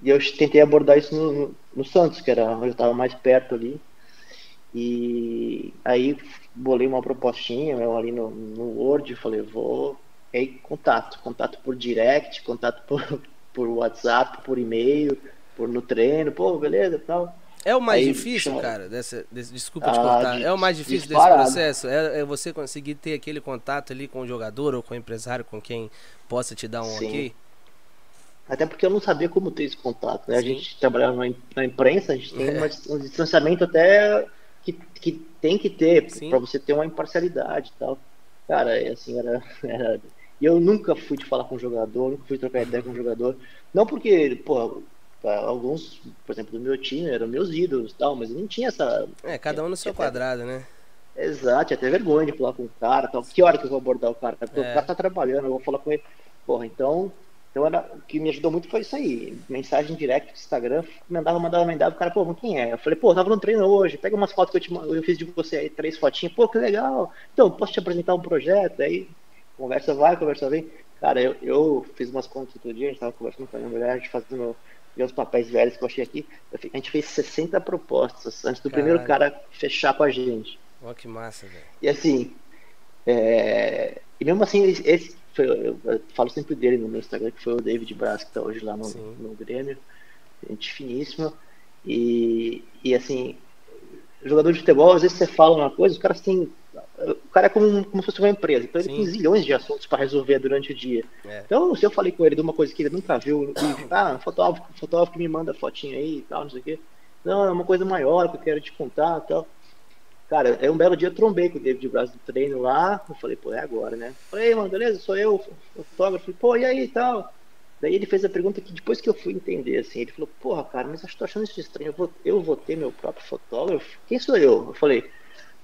B: E eu tentei abordar isso no, no, Santos, que era onde eu estava mais perto ali. E aí bolei uma propostinha eu ali no, no Word, falei, vou. E aí contato, contato por direct, contato por, por WhatsApp, por e-mail, por no treino, pô, beleza tal.
A: É o mais aí, difícil, chama... cara, dessa, desse, desculpa te ah, cortar, de, é o mais difícil disparado. desse processo? É, é, você conseguir ter aquele contato ali com o jogador ou com o empresário, com quem possa te dar um Sim. ok?
B: Até porque eu não sabia como ter esse contato. Né? A gente trabalhava na imprensa, a gente tem é. um distanciamento até que, que tem que ter para você ter uma imparcialidade e tal. Cara, é assim, era, era. E eu nunca fui de falar com o jogador, nunca fui trocar ideia com o jogador. Não porque, pô, alguns, por exemplo, do meu time eram meus ídolos e tal, mas não tinha essa.
A: É, cada um no seu quadrado, né?
B: Exato, até vergonha de falar com o cara tal. Que hora que eu vou abordar o cara? Porque é. o cara tá trabalhando, eu vou falar com ele. Porra, então então era, o que me ajudou muito foi isso aí. Mensagem direct do Instagram, mandava, mandava, mandava, o cara, pô, quem é? Eu falei, pô, tava no treino hoje, pega umas fotos que eu, te, eu fiz de você aí, três fotinhas, pô, que legal. Então, posso te apresentar um projeto? Aí, conversa vai, conversa vem. Cara, eu, eu fiz umas contas outro dia, a gente tava conversando com a minha mulher, a gente fazendo os papéis velhos que eu achei aqui. A gente fez 60 propostas antes do Caralho. primeiro cara fechar com a gente.
A: Ó, que massa, velho.
B: E assim, é... e mesmo assim, esse, foi, eu, eu, falo sempre dele no meu Instagram, que foi o David Braz, que está hoje lá no, no Grêmio. Gente finíssima. E, e assim, jogador de futebol, às vezes você fala uma coisa, os caras têm. O cara é como, como se fosse uma empresa, então ele Sim. tem zilhões de assuntos para resolver durante o dia. É. Então, se eu falei com ele de uma coisa que ele nunca viu, e, ah, fotógrafo, fotógrafo que me manda fotinha aí e tal, não sei o quê. Não, é uma coisa maior que eu quero te contar e tal. Cara, é um belo dia eu trombei com o David Braz no treino lá. Eu falei, pô, é agora, né? Falei, mano, beleza, sou eu, fotógrafo. Pô, e aí e tal? Daí ele fez a pergunta que depois que eu fui entender, assim, ele falou, porra, cara, mas eu tô achando isso estranho. Eu vou, eu vou ter meu próprio fotógrafo? Quem sou eu? Eu falei,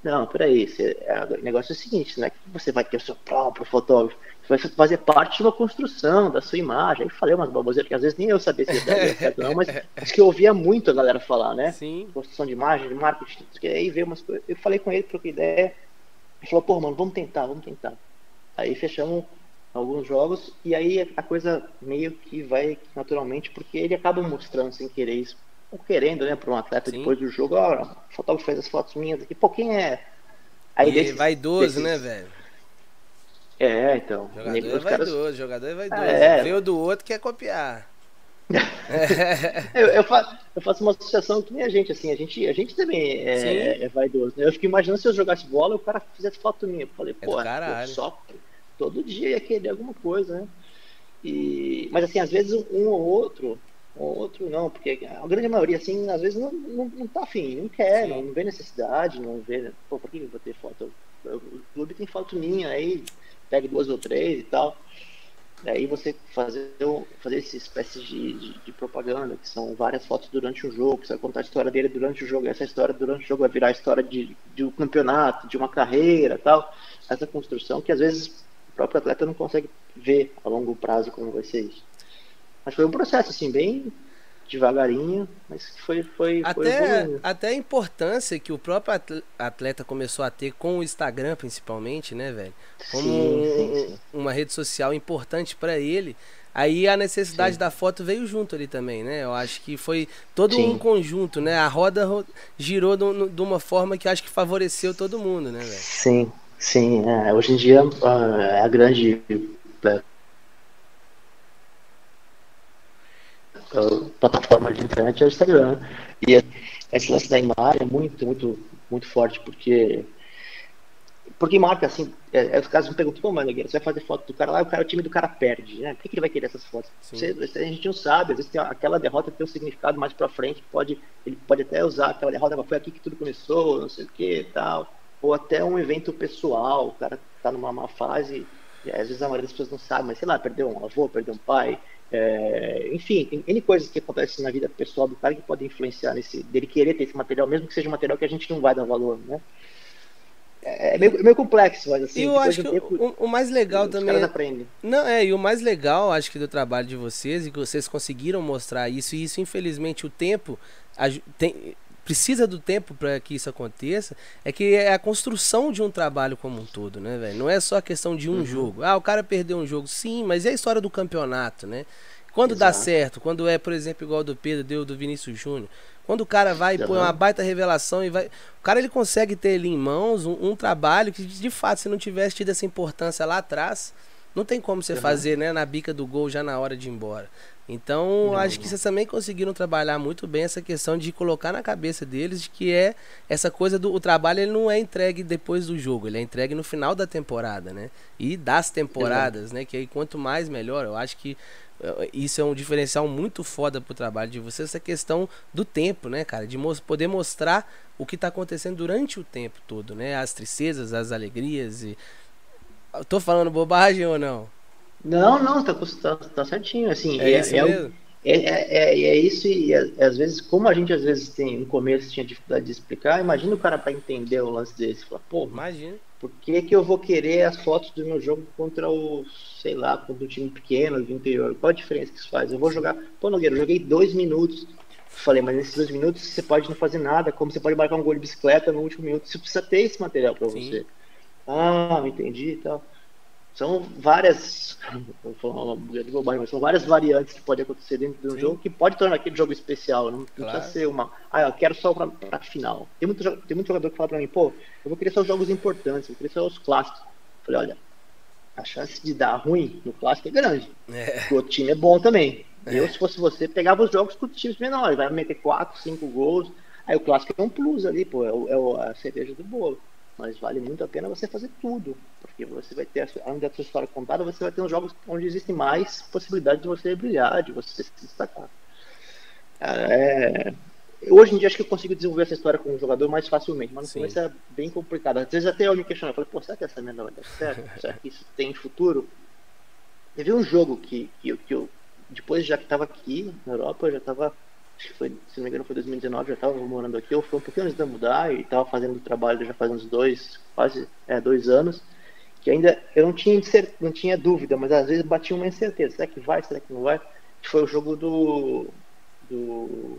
B: não, peraí, você, é, o negócio é o seguinte, não é que você vai ter o seu próprio fotógrafo vai fazer parte de uma construção da sua imagem. Aí falei umas baboseiras que às vezes nem eu sabia se ia certo não, mas acho que eu ouvia muito a galera falar, né?
A: Sim.
B: Construção de imagem, de marketing, que aí veio umas coisas. Eu falei com ele, troquei ideia. Ele falou, pô, mano, vamos tentar, vamos tentar. Aí fechamos alguns jogos e aí a coisa meio que vai naturalmente, porque ele acaba mostrando sem querer isso, ou querendo, né, para um atleta Sim. depois do jogo, ó, o fotógrafo fez as fotos minhas aqui, pô, quem é?
A: Aí e desses, vaidoso, desses, né, velho?
B: É, então.
A: Jogador é vaidoso, caras... jogador é vaidoso. É. Vê o do outro quer copiar.
B: eu, eu, faço, eu, faço, uma associação que nem a gente, assim, a gente, a gente também é, é vaidoso. Né? Eu fico imaginando se eu jogasse bola e o cara fizesse foto minha. Eu falei, é pô, só todo dia ia querer alguma coisa, né? E, mas assim, às vezes um ou outro, um ou outro não, porque a grande maioria, assim, às vezes não, não, não tá afim, não quer, não, não, vê necessidade, não vê, pô, por que eu vou ter foto? O clube tem foto minha, aí pegue duas ou três e tal. Daí você fazer, fazer essa espécie de, de, de, propaganda, que são várias fotos durante um jogo, você vai contar a história dele durante o jogo, essa história durante o jogo vai virar a história de, de um campeonato, de uma carreira tal. Essa construção que às vezes o próprio atleta não consegue ver a longo prazo como vai ser isso. Mas foi um processo assim, bem devagarinho, mas foi foi
A: até
B: foi
A: até a importância que o próprio atleta começou a ter com o Instagram principalmente, né, velho? Como sim, sim, sim. uma rede social importante para ele, Aí a necessidade da foto veio junto ali também, né? Eu acho que foi todo um conjunto, né? A roda girou de uma forma que acho que favoreceu todo mundo, né, velho?
B: Sim, sim. É, hoje em dia é a grande plataforma de internet é o Instagram. E esse lance da imagem é muito, muito, muito forte, porque porque marca, assim, é, é, os casos me perguntam, pô, mano, você vai fazer foto do cara lá, o, cara, o time do cara perde, né? Por que, que ele vai querer essas fotos? Você, a gente não sabe, às vezes tem, aquela derrota tem um significado mais pra frente, pode, ele pode até usar aquela derrota, mas foi aqui que tudo começou, não sei o que tal. Ou até um evento pessoal, o cara tá numa má fase, às vezes a maioria das pessoas não sabe, mas sei lá, perdeu um avô, perdeu um pai, é, enfim, tem N coisas que acontecem na vida pessoal do cara que podem influenciar nesse, dele querer ter esse material, mesmo que seja um material que a gente não vai dar valor, né? É, é meio, é meio complexo, mas assim.
A: E eu acho que tempo, o, o, mais legal também. Os aprendem. Não, é, e o mais legal, acho que do trabalho de vocês, e que vocês conseguiram mostrar isso, e isso, infelizmente, o tempo tem, precisa do tempo para que isso aconteça, é que é a construção de um trabalho como um todo, né, velho? Não é só a questão de um uhum. jogo. Ah, o cara perdeu um jogo, sim, mas é a história do campeonato, né? Quando Exato. dá certo, quando é, por exemplo, igual do Pedro, deu do Vinícius Júnior. Quando o cara vai e põe uma baita revelação e vai. O cara ele consegue ter ali em mãos um, um, trabalho que, de fato, se não tivesse tido essa importância lá atrás, não tem como você uhum. fazer, né, na bica do gol já na hora de ir embora. Então, não, acho que vocês também conseguiram trabalhar muito bem essa questão de colocar na cabeça deles de que é essa coisa do o trabalho ele não é entregue depois do jogo, ele é entregue no final da temporada, né? E das temporadas, né? Que aí quanto mais melhor. Eu acho que isso é um diferencial muito foda pro trabalho de vocês, essa questão do tempo, né, cara? De mo poder mostrar o que tá acontecendo durante o tempo todo, né? As tristezas, as alegrias e. tô falando bobagem ou não?
B: Não, não, tá, tá, tá certinho, assim. É, é isso é, mesmo? É, é, é, é, isso e às vezes, como a gente às vezes tem, no começo tinha dificuldade de explicar, imagina o cara para entender o lance desse, fala, pô, imagina. Por que, que eu vou querer as fotos do meu jogo contra o, sei lá, contra um time pequeno do interior? Qual a diferença que isso faz? Eu vou jogar. Pô, Nogueira, eu joguei dois minutos. Falei, mas nesses dois minutos você pode não fazer nada, como você pode marcar um gol de bicicleta no último minuto. Você precisa ter esse material para você. Ah, entendi e tal. São várias, vou falar uma de bobagem, mas são várias variantes que podem acontecer dentro de um Sim. jogo que pode tornar aquele jogo especial. Não, claro. precisa ser uma, ah, eu quero só pra, pra final. Tem muito, tem muito jogador que fala pra mim, pô, eu vou querer só os jogos importantes, eu vou querer só os clássicos. Eu falei, olha, a chance de dar ruim no clássico é grande. É. O outro time é bom também. É. Eu, se fosse você, pegava os jogos com times menores, vai meter 4, 5 gols. Aí o clássico é um plus ali, pô, é, é a cereja do bolo mas vale muito a pena você fazer tudo, porque você vai ter, além da sua história contada, você vai ter uns jogos onde existe mais possibilidade de você brilhar, de você se destacar. É... Hoje em dia acho que eu consigo desenvolver essa história com um jogador mais facilmente, mas no Sim. começo é bem complicado. Às vezes até eu me questiono, eu falei, pô, será que essa merda vai dar certo? será que isso tem futuro? Teve um jogo que, que, que eu, depois já que estava aqui na Europa, eu já estava acho que foi, se não me engano, foi 2019, já estava morando aqui, eu fui um pouquinho antes de mudar e estava fazendo trabalho já faz uns dois, quase é, dois anos, que ainda eu não tinha, não tinha dúvida, mas às vezes batia uma incerteza, será que vai, será que não vai? Foi o jogo do, do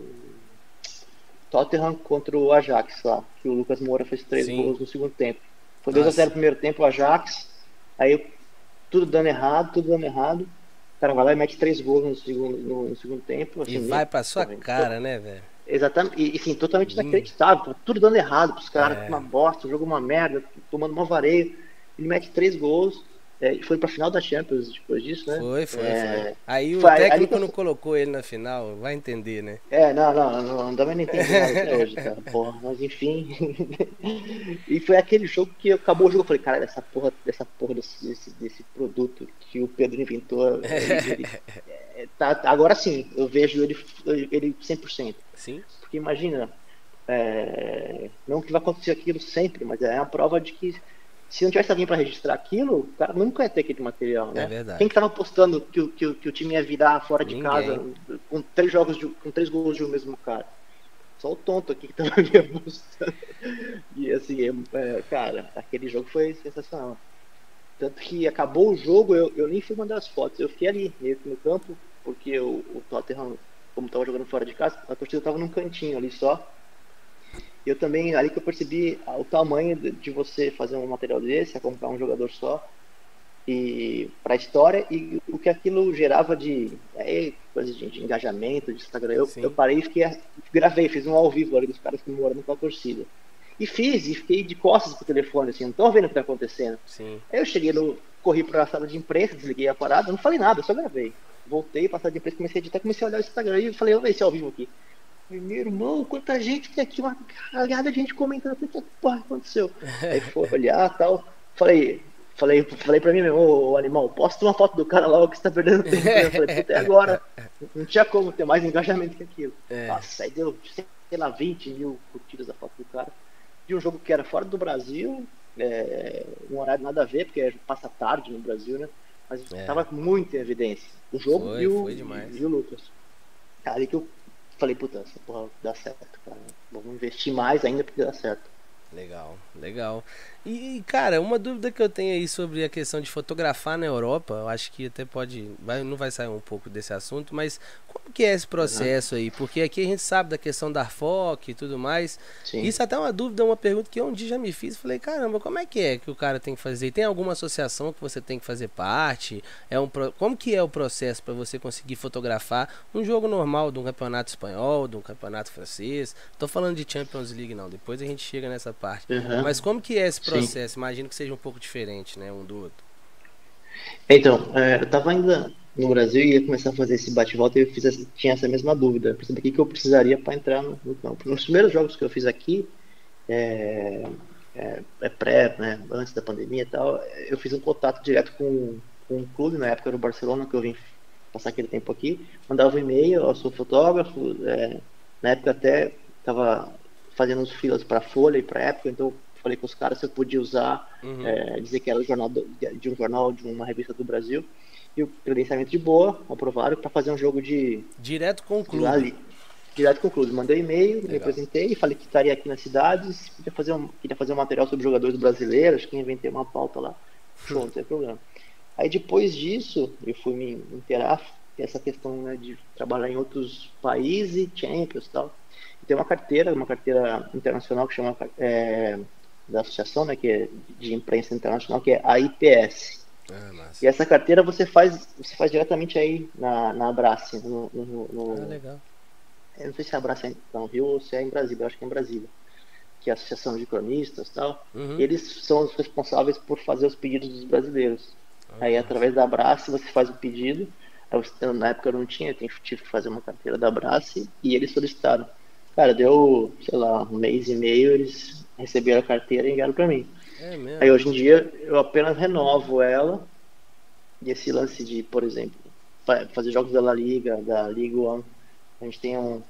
B: Tottenham contra o Ajax lá, que o Lucas Moura fez três Sim. gols no segundo tempo. Foi 2x0 no primeiro tempo o Ajax, aí tudo dando errado, tudo dando errado o cara vai lá e mete três gols no segundo, no, no segundo tempo.
A: Assim, e vai pra sua cara, né, velho?
B: Exatamente, e assim, totalmente hum. inacreditável, tudo dando errado pros caras, é. uma bosta, o jogo uma merda, tomando uma vareio. Ele mete três gols, é, foi pra final da Champions depois disso, né?
A: Foi, foi, é, foi. Aí o foi, técnico aí, não colocou ele na final, vai entender, né?
B: É, não, não, não, não dá nem entender nada até hoje, cara. Porra, mas enfim. e foi aquele jogo que acabou o jogo. Eu falei, cara, dessa porra, dessa porra desse, desse, desse produto que o Pedro inventou. Ele, ele, é, tá, agora sim, eu vejo ele, ele 100%.
A: Sim.
B: Porque imagina, é, não que vai acontecer aquilo sempre, mas é uma prova de que se não tivesse alguém para registrar aquilo, o cara nunca ia ter aquele material, né?
A: É verdade.
B: Quem que tava apostando que, que, que o time ia virar fora de Ninguém. casa com três jogos de, com três gols de um mesmo cara? Só o tonto aqui que tava me apostando. E assim, é, é, cara, aquele jogo foi sensacional. Tanto que acabou o jogo, eu, eu nem fui mandar as fotos, eu fiquei ali, no campo, porque o, o Tottenham, como tava jogando fora de casa, a torcida tava num cantinho ali só, eu também, ali que eu percebi o tamanho de você fazer um material desse, a comprar um jogador só. e para a história e o que aquilo gerava de, é, coisa de, de, engajamento, de Instagram. Eu, eu parei e fiquei, gravei, fiz um ao vivo ali dos caras que morando com a torcida. E fiz, e fiquei de costas pro telefone, assim, não tô vendo o que tá acontecendo.
A: Sim.
B: Aí eu cheguei no. Corri pra sala de imprensa, desliguei a parada, não falei nada, só gravei. Voltei pra sala de imprensa, comecei a editar, comecei a olhar o Instagram e falei, vamos ver se é ao vivo aqui. Meu irmão, quanta gente tem aqui, uma caralhada de gente comentando, o que porra aconteceu? Aí foi olhar tal. Falei, falei, falei pra mim mesmo, ô, animal, posta uma foto do cara lá que você tá perdendo tempo. Eu falei, puta, é agora. Não tinha como ter mais engajamento que aquilo. É. Nossa, aí deu, sei lá, 20 mil curtidas da foto do cara de um jogo que era fora do Brasil, é, um horário nada a ver, porque passa tarde no Brasil, né? Mas é. muito em evidência. O jogo foi, e, o, e o Lucas. Ali que eu falei, puta, essa porra dá certo, cara. Vamos investir mais ainda porque dá certo.
A: Legal, legal. E, cara, uma dúvida que eu tenho aí sobre a questão de fotografar na Europa, eu acho que até pode, vai, não vai sair um pouco desse assunto, mas como que é esse processo aí? Porque aqui a gente sabe da questão da FOC e tudo mais. Sim. Isso até é uma dúvida, uma pergunta que eu um dia já me fiz, falei, caramba, como é que é que o cara tem que fazer? Tem alguma associação que você tem que fazer parte? É um como que é o processo para você conseguir fotografar um jogo normal de um campeonato espanhol, de um campeonato francês? Tô falando de Champions League não, depois a gente chega nessa parte. Uhum. Mas como que é esse processo? Sim. Imagino que seja um pouco diferente, né, um do outro.
B: Então, é, eu estava ainda no Brasil e ia começar a fazer esse bate-volta e eu fiz essa, tinha essa mesma dúvida. o que, que eu precisaria para entrar no, no, campo. Nos primeiros jogos que eu fiz aqui, é, é, é, pré, né, antes da pandemia e tal, eu fiz um contato direto com, com um clube, na época era o Barcelona, que eu vim passar aquele tempo aqui, mandava um e-mail, eu sou fotógrafo, é, na época até estava fazendo os filas para Folha e para época, então falei com os caras se eu podia usar, uhum. é, dizer que era jornal do, de um jornal, de uma revista do Brasil, e o credenciamento de boa, aprovaram para fazer um jogo de.
A: Direto com o clube. Ali,
B: direto com o clube. Mandei e-mail, me apresentei, falei que estaria aqui na cidade, queria fazer um, queria fazer um material sobre jogadores brasileiros, que inventei uma pauta lá. Show, não tem problema. Aí depois disso, eu fui me inteirar essa questão né, de trabalhar em outros países, Champions e tal. Tem uma carteira, uma carteira internacional que chama é, da associação, né, que é de imprensa internacional, que é a IPS. Ah, e essa carteira você faz, você faz diretamente aí na, na Abrace, no, no, no,
A: ah, legal.
B: Eu não sei se a Abrace é no Rio ou se é em Brasília, eu acho que é em Brasília. Que é a Associação de Cronistas e tal. Uhum. Eles são os responsáveis por fazer os pedidos dos brasileiros. Ah, aí, através da Abrace, você faz o pedido. Eu, na época eu não tinha, eu tive que fazer uma carteira da Abrace e eles solicitaram. Cara, deu, sei lá, um mês e meio, eles receberam a carteira e enviaram para mim. É mesmo? Aí hoje em dia eu apenas renovo ela. E esse lance de, por exemplo, fazer jogos da La Liga, da Liga One, a gente tem um,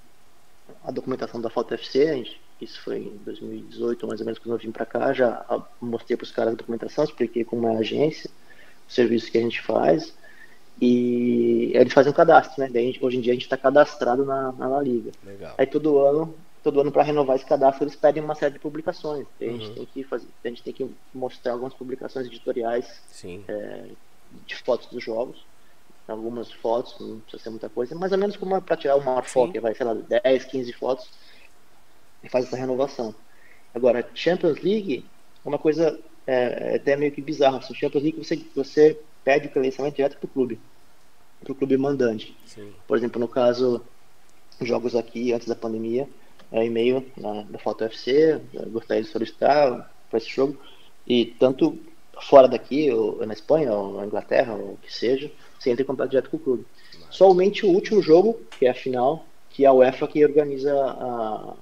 B: a documentação da Foto FC, gente, isso foi em 2018, mais ou menos, quando eu vim para cá, já mostrei para os caras a documentação, expliquei como é a agência, o serviço que a gente faz, e eles fazem um cadastro, né? Daí, hoje em dia a gente está cadastrado na, na La Liga.
A: Legal.
B: Aí todo ano, todo ano para renovar esse cadastro eles pedem uma série de publicações. A gente uhum. tem que fazer, a gente tem que mostrar algumas publicações editoriais é, de fotos dos jogos. Algumas fotos, não precisa ser muita coisa, mais ou menos como para tirar uma foto, vai, sei lá, 10, 15 fotos e faz essa renovação. Agora, Champions League é uma coisa é, é até meio que bizarra. O Champions League você, você pede o credenciamento direto para o clube, para o clube mandante.
A: Sim.
B: Por exemplo, no caso, jogos aqui antes da pandemia, é e-mail na, da Foto UFC, gostaria de solicitar para esse jogo, e tanto fora daqui, ou na Espanha, ou na Inglaterra, ou o que seja, você entra em contato direto com o clube. Somente o último jogo, que é a final, que é a UEFA que organiza a,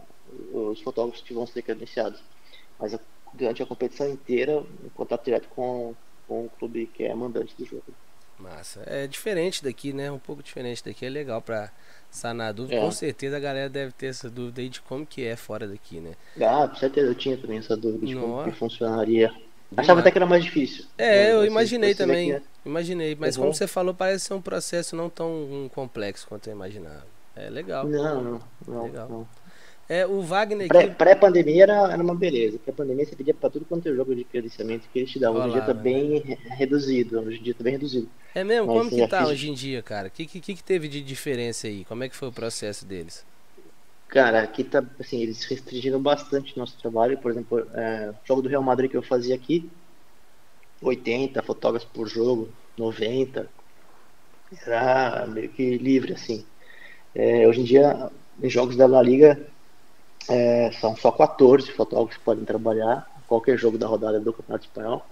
B: os fotógrafos que vão ser credenciados. Mas a, durante a competição inteira, em contato direto com, com o clube que é mandante do jogo.
A: Massa. É diferente daqui, né? Um pouco diferente daqui. É legal para sanar a dúvida. É. Com certeza a galera deve ter essa dúvida aí de como que é fora daqui, né?
B: Ah, com certeza eu tinha também essa dúvida de Nossa. como que funcionaria. Achava até que era mais difícil.
A: É, eu imaginei também. É... Imaginei. Mas uhum. como você falou, parece ser um processo não tão complexo quanto eu imaginava. É legal.
B: Não, não. não legal. Não.
A: É, o Wagner.
B: Pré-pandemia era, era uma beleza. Pré-pandemia você pedia pra tudo quanto é jogo de credenciamento que eles te davam. Hoje em dia tá bem reduzido. Hoje em dia tá bem reduzido.
A: É mesmo? Mas, Como que tá fiz... hoje em dia, cara? O que, que, que teve de diferença aí? Como é que foi o processo deles?
B: Cara, aqui tá, assim, eles restringiram bastante o nosso trabalho. Por exemplo, é, o jogo do Real Madrid que eu fazia aqui, 80 fotógrafos por jogo, 90. Era meio que livre, assim. É, hoje em dia, em jogos da La Liga, é, são só 14 fotógrafos que podem trabalhar, qualquer jogo da rodada do Campeonato Espanhol.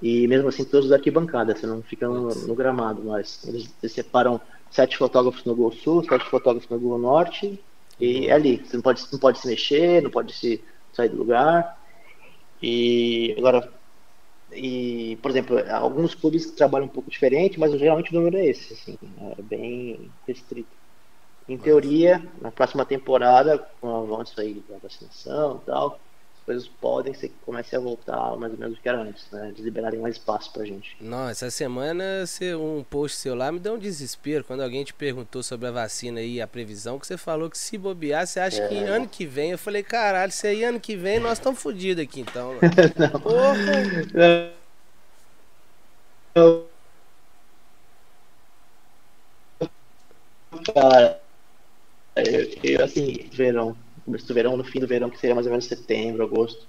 B: E mesmo assim, todos da arquibancada, você não fica no, no gramado, mas eles, eles, separam sete fotógrafos no Gol Sul, sete fotógrafos no Gol Norte, e é ali. Você não pode, não pode se mexer, não pode se sair do lugar. E agora, e, por exemplo, alguns clubes trabalham um pouco diferente, mas geralmente o número é esse, assim, é bem restrito. Em teoria, na próxima temporada, com o avanço aí da vacinação e tal, as coisas podem ser que comecem a voltar mais ou menos do que era antes, né? Eles liberarem mais espaço pra gente.
A: Não, essa semana um post seu lá me deu um desespero quando alguém te perguntou sobre a vacina e a previsão, que você falou que se bobear, você acha é. que ano que vem? Eu falei, caralho, se aí ano que vem nós estamos fodidos aqui então. Não. Porra! Não.
B: Cara, eu, eu, assim, verão, começo do verão, no fim do verão, que seria mais ou menos setembro, agosto.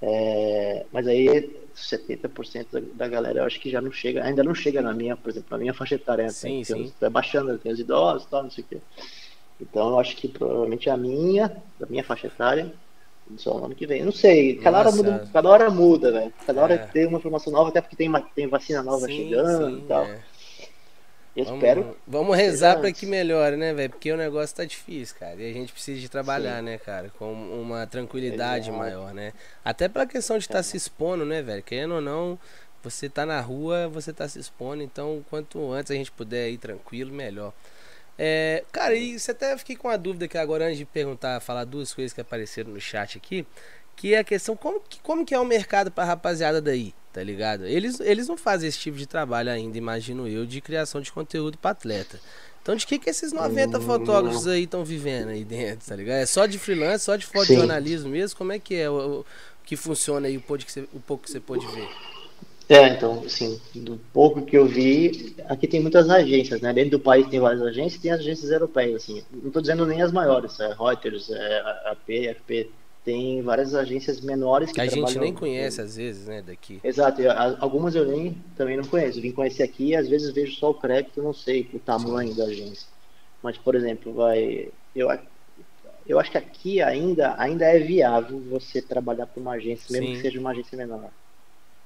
B: É, mas aí 70% da, da galera eu acho que já não chega, ainda não chega na minha, por exemplo, na minha faixa etária.
A: Sim, sim.
B: Vai baixando, tem os idosos e tal, não sei o quê. Então eu acho que provavelmente a minha, da minha faixa etária, só no ano que vem. Eu não sei, cada Nossa. hora muda, cada hora muda, velho. Cada hora é. tem uma informação nova, até porque tem, tem vacina nova sim, chegando sim, e tal. É. Eu
A: vamos,
B: espero.
A: Vamos rezar para que melhore, né, velho? Porque o negócio tá difícil, cara. E a gente precisa de trabalhar, Sim. né, cara? Com uma tranquilidade maior, né? Até pela questão de estar tá se expondo, né, velho? Querendo ou não, você tá na rua, você tá se expondo. Então, quanto antes a gente puder ir tranquilo, melhor. É, cara, e você até fiquei com uma dúvida aqui agora antes de perguntar, falar duas coisas que apareceram no chat aqui, que é a questão como que, como que é o mercado pra rapaziada daí? Tá ligado? Eles, eles não fazem esse tipo de trabalho ainda, imagino eu, de criação de conteúdo para atleta. Então de que que esses 90 fotógrafos aí estão vivendo aí dentro, tá ligado? É só de freelance, só de fotojornalismo mesmo? Como é que é o, o que funciona aí o, pouco que você, o pouco que você pôde ver?
B: É, então, assim, do pouco que eu vi, aqui tem muitas agências, né? Dentro do país tem várias agências, tem agências europeias, assim. Não estou dizendo nem as maiores, é Reuters, é AP, FP, tem várias agências menores que,
A: a gente nem conhece às vezes, né, daqui.
B: Exato, algumas eu nem também não conheço. Vim conhecer aqui, às vezes vejo só o crédito, não sei o tamanho da agência. Mas, por exemplo, vai eu eu acho que aqui ainda ainda é viável você trabalhar para uma agência, mesmo Sim. que seja uma agência menor,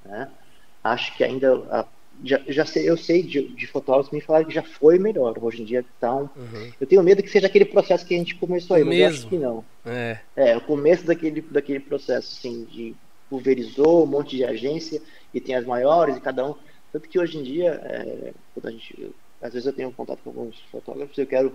B: né? Acho que ainda a já, já sei, eu sei de, de fotógrafos que me falaram que já foi melhor. Hoje em dia tá um... uhum. Eu tenho medo que seja aquele processo que a gente começou aí, mas eu acho que não.
A: É.
B: é, o começo daquele, daquele processo, assim, de pulverizou um monte de agência e tem as maiores e cada um. Tanto que hoje em dia, é, quando a gente, às vezes eu tenho contato com alguns fotógrafos, eu quero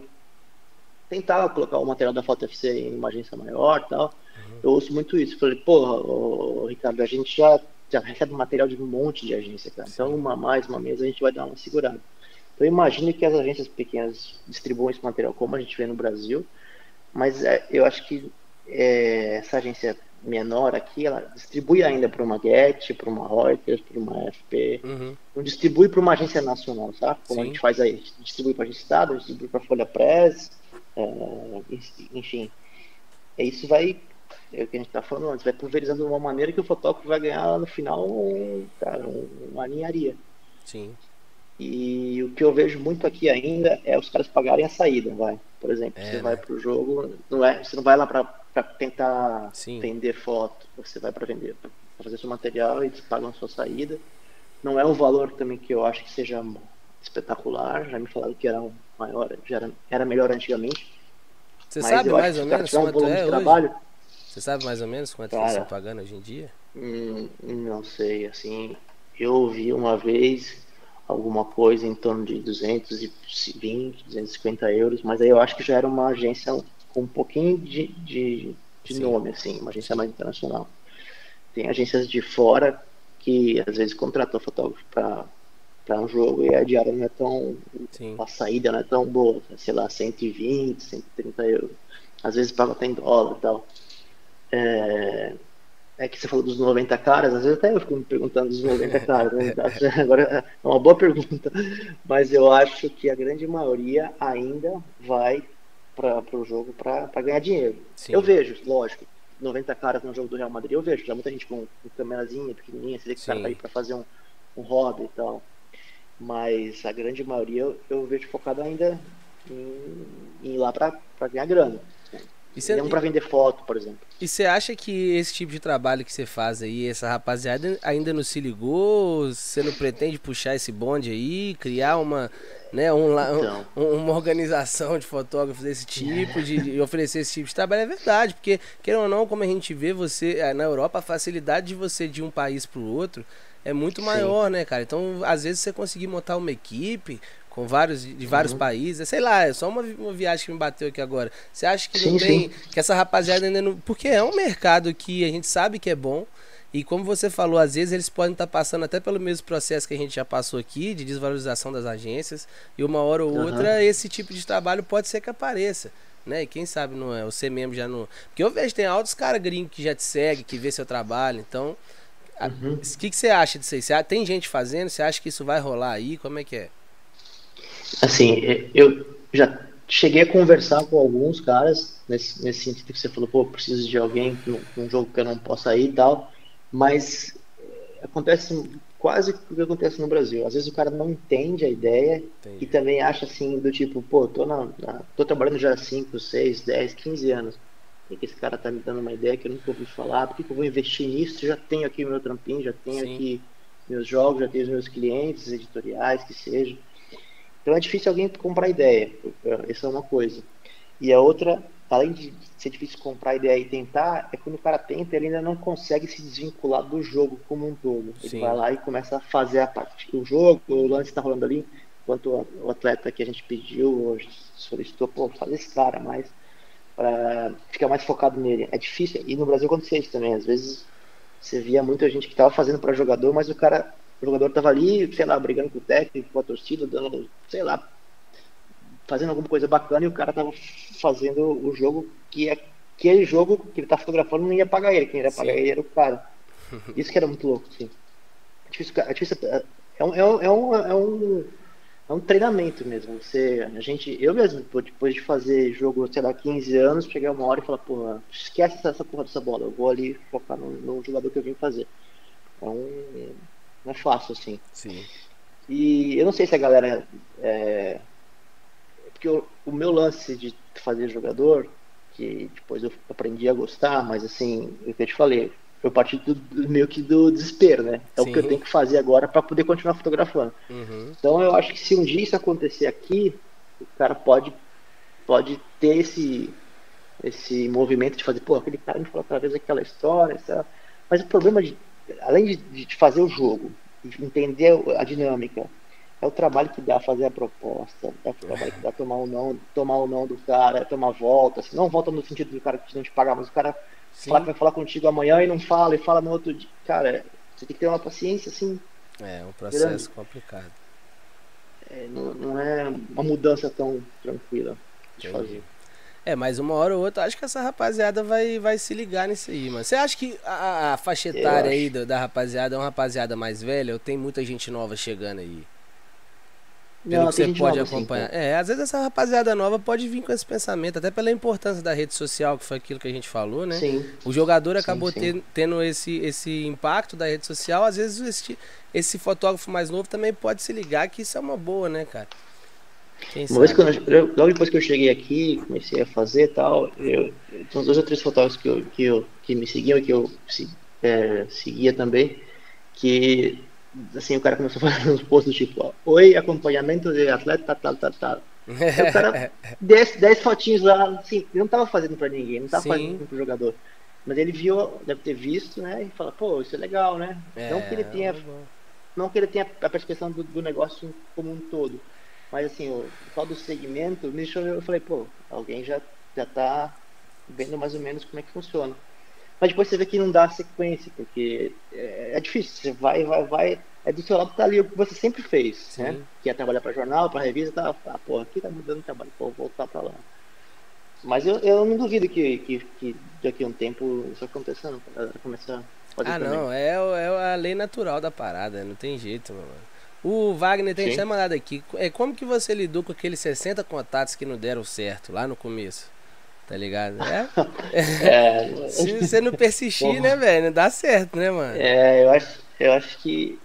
B: tentar colocar o material da Foto FC em uma agência maior tal. Uhum. Eu ouço muito isso. Falei, porra, Ricardo, a gente já já recebe material de um monte de agência, cara. Então, uma mais, uma menos, a gente vai dar uma segurada. Então, imagine que as agências pequenas distribuam esse material como a gente vê no Brasil, mas é, eu acho que é, essa agência menor aqui, ela distribui ainda para uma Get, para uma Reuters, para uma FP, uhum. não distribui para uma agência nacional, sabe? Como Sim. a gente faz aí, distribui para a agência Estado, distribui para a Folha Press, é, enfim. Isso vai é o que a gente está falando antes, vai pulverizando de uma maneira que o fotógrafo vai ganhar no final cara, uma ninharia.
A: Sim.
B: E o que eu vejo muito aqui ainda é os caras pagarem a saída, vai. Por exemplo, é, você né? vai para o jogo, não é, você não vai lá para tentar Sim. vender foto, você vai para vender, para fazer seu material e eles pagam a sua saída. Não é um valor também que eu acho que seja espetacular, já me falaram que era maior, já era, era melhor antigamente.
A: Você sabe mais ou menos quanto é hoje? Trabalho, você sabe mais ou menos quanto Cara, eles estão pagando hoje em dia?
B: Hum, não sei, assim, eu ouvi uma vez alguma coisa em torno de 220, 250 euros, mas aí eu acho que já era uma agência com um pouquinho de, de, de nome, assim, uma agência mais internacional. Tem agências de fora que às vezes contratou fotógrafo para para um jogo e a diária não é tão. Sim. A saída não é tão boa, sei lá, 120, 130 euros. Às vezes paga até em dólar e tal. É, é que você falou dos 90 caras, às vezes até eu fico me perguntando dos 90 caras, né? agora é uma boa pergunta, mas eu acho que a grande maioria ainda vai para o jogo para ganhar dinheiro. Sim. Eu vejo, lógico, 90 caras no jogo do Real Madrid, eu vejo, já muita gente com, com câmerazinha pequenininha, você vê que o cara tá aí pra fazer um, um hobby e tal. Mas a grande maioria eu, eu vejo focado ainda em, em ir lá pra ganhar grana. E cê, não para vender foto, por exemplo.
A: E você acha que esse tipo de trabalho que você faz aí, essa rapaziada ainda não se ligou? Você não pretende puxar esse bonde aí, criar uma, né, um, então. um, uma organização de fotógrafos desse tipo, de, de, oferecer esse tipo de trabalho? É verdade, porque, querendo ou não, como a gente vê você eh, na Europa, a facilidade de você de um país para o outro é muito maior, Sim. né, cara? Então, às vezes você conseguir montar uma equipe com vários de vários uhum. países. Sei lá, é só uma, uma viagem que me bateu aqui agora. Você acha que sim, não tem. Sim. Que essa rapaziada ainda não. Porque é um mercado que a gente sabe que é bom. E como você falou, às vezes eles podem estar passando até pelo mesmo processo que a gente já passou aqui, de desvalorização das agências. E uma hora ou outra, uhum. esse tipo de trabalho pode ser que apareça. Né? E quem sabe não é, você mesmo já não. Porque eu vejo, tem altos caras gringos que já te seguem, que vê seu trabalho. Então, o uhum. que, que você acha disso aí? Tem gente fazendo? Você acha que isso vai rolar aí? Como é que é?
B: Assim, eu já cheguei a conversar com alguns caras nesse, nesse sentido que você falou, pô, preciso de alguém num, jogo que eu não possa ir e tal, mas eh, acontece quase o que acontece no Brasil. Às vezes o cara não entende a ideia Entendi. e também acha assim, do tipo, pô, tô, na, na, tô trabalhando já há 5, 6, 10, 15 anos. E que esse cara tá me dando uma ideia que eu nunca ouvi falar, por que, que eu vou investir nisso? Já tenho aqui o meu trampinho, já tenho Sim. aqui meus jogos, já tenho os meus clientes editoriais, que seja. Então é difícil alguém comprar ideia, essa é uma coisa. E a outra, além de ser difícil comprar ideia e tentar, é quando o cara tenta, ele ainda não consegue se desvincular do jogo como um todo. Ele Sim. vai lá e começa a fazer a parte do jogo, o lance está rolando ali, enquanto o atleta que a gente pediu, solicitou, pô, faz esse cara mais, para ficar mais focado nele. É difícil, e no Brasil acontecia isso também, às vezes você via muita gente que estava fazendo para jogador, mas o cara o jogador estava ali, sei lá, brigando com o técnico, com a torcida, dando, sei lá, fazendo alguma coisa bacana e o cara estava fazendo o jogo que é aquele jogo que ele tá fotografando não ia pagar ele, quem ia pagar ele era o cara. Isso que era muito louco, sim. É difícil, é, difícil, é, um, é, um, é, um, é, um, é um treinamento mesmo. Você, a gente, eu mesmo, depois de fazer jogo, sei lá, 15 anos, cheguei uma hora e falar, porra, esquece essa, essa porra dessa bola, eu vou ali focar no, no jogador que eu vim fazer. É um, não é fácil, assim.
A: Sim.
B: E eu não sei se a galera. É... Porque o, o meu lance de fazer jogador, que depois eu aprendi a gostar, mas assim, o que eu te falei, eu parti do, meio que do desespero, né? É Sim. o que eu tenho que fazer agora para poder continuar fotografando.
A: Uhum.
B: Então eu acho que se um dia isso acontecer aqui, o cara pode, pode ter esse, esse movimento de fazer, pô, aquele cara me falou outra vez aquela história, sabe? mas o problema de além de, de fazer o jogo, de entender a dinâmica, é o trabalho que dá fazer a proposta, é o trabalho que dá tomar o não, tomar o não do cara, tomar volta, assim, não volta no sentido do cara que não te pagar, mas o cara fala que vai falar contigo amanhã e não fala, e fala no outro dia. Cara, você tem que ter uma paciência assim.
A: É, um processo grande. complicado.
B: É, não, não, é uma mudança tão tranquila de Entendi. fazer.
A: É, mas uma hora ou outra, acho que essa rapaziada vai, vai se ligar nisso aí, mano. Você acha que a, a faixa etária aí da, da, rapaziada é uma rapaziada mais velha ou tem muita gente nova chegando aí? Pelo Não, que você pode acompanhar. Sim, é, às vezes essa rapaziada nova pode vir com esse pensamento, até pela importância da rede social, que foi aquilo que a gente falou, né?
B: Sim.
A: O jogador acabou sim, sim. tendo esse, esse impacto da rede social, às vezes esse, esse fotógrafo mais novo também pode se ligar que isso é uma boa, né, cara?
B: Uma vez que eu, logo depois que eu cheguei aqui, comecei a fazer e tal, eu, tinha dois ou três fotógrafos que, eu, que, eu, que me seguiam e que eu é, seguia também, que assim, o cara começou a fazer uns posts tipo, oi, acompanhamento de atleta, tal, tal, tal. o cara, 10 fotinhos lá, assim, não tava fazendo pra ninguém, não tava Sim. fazendo pro jogador. Mas ele viu, deve ter visto, né, e fala, pô, isso é legal, né? É, não que ele tenha, não que ele tenha a percepção do, do negócio como um todo, mas assim, o tal do segmento, me deixou, eu falei, pô, alguém já, já tá vendo mais ou menos como é que funciona. Mas depois você vê que não dá sequência, porque é, é difícil, você vai, vai, vai, é do seu lado tá ali o que você sempre fez, Sim. né? Que é trabalhar para jornal, para revista, tá, ah, porra, aqui tá mudando o trabalho, vou voltar para lá. Mas eu, eu não duvido que, que, que daqui a um tempo isso aconteça, começar
A: a Ah, não, é, é a lei natural da parada, não tem jeito, mano. O Wagner tem até mandado aqui. É, como que você lidou com aqueles 60 contatos que não deram certo lá no começo? Tá ligado? É. é. Se você não persistir, Porra. né, velho? Não dá certo, né, mano?
B: É, eu acho, eu acho que.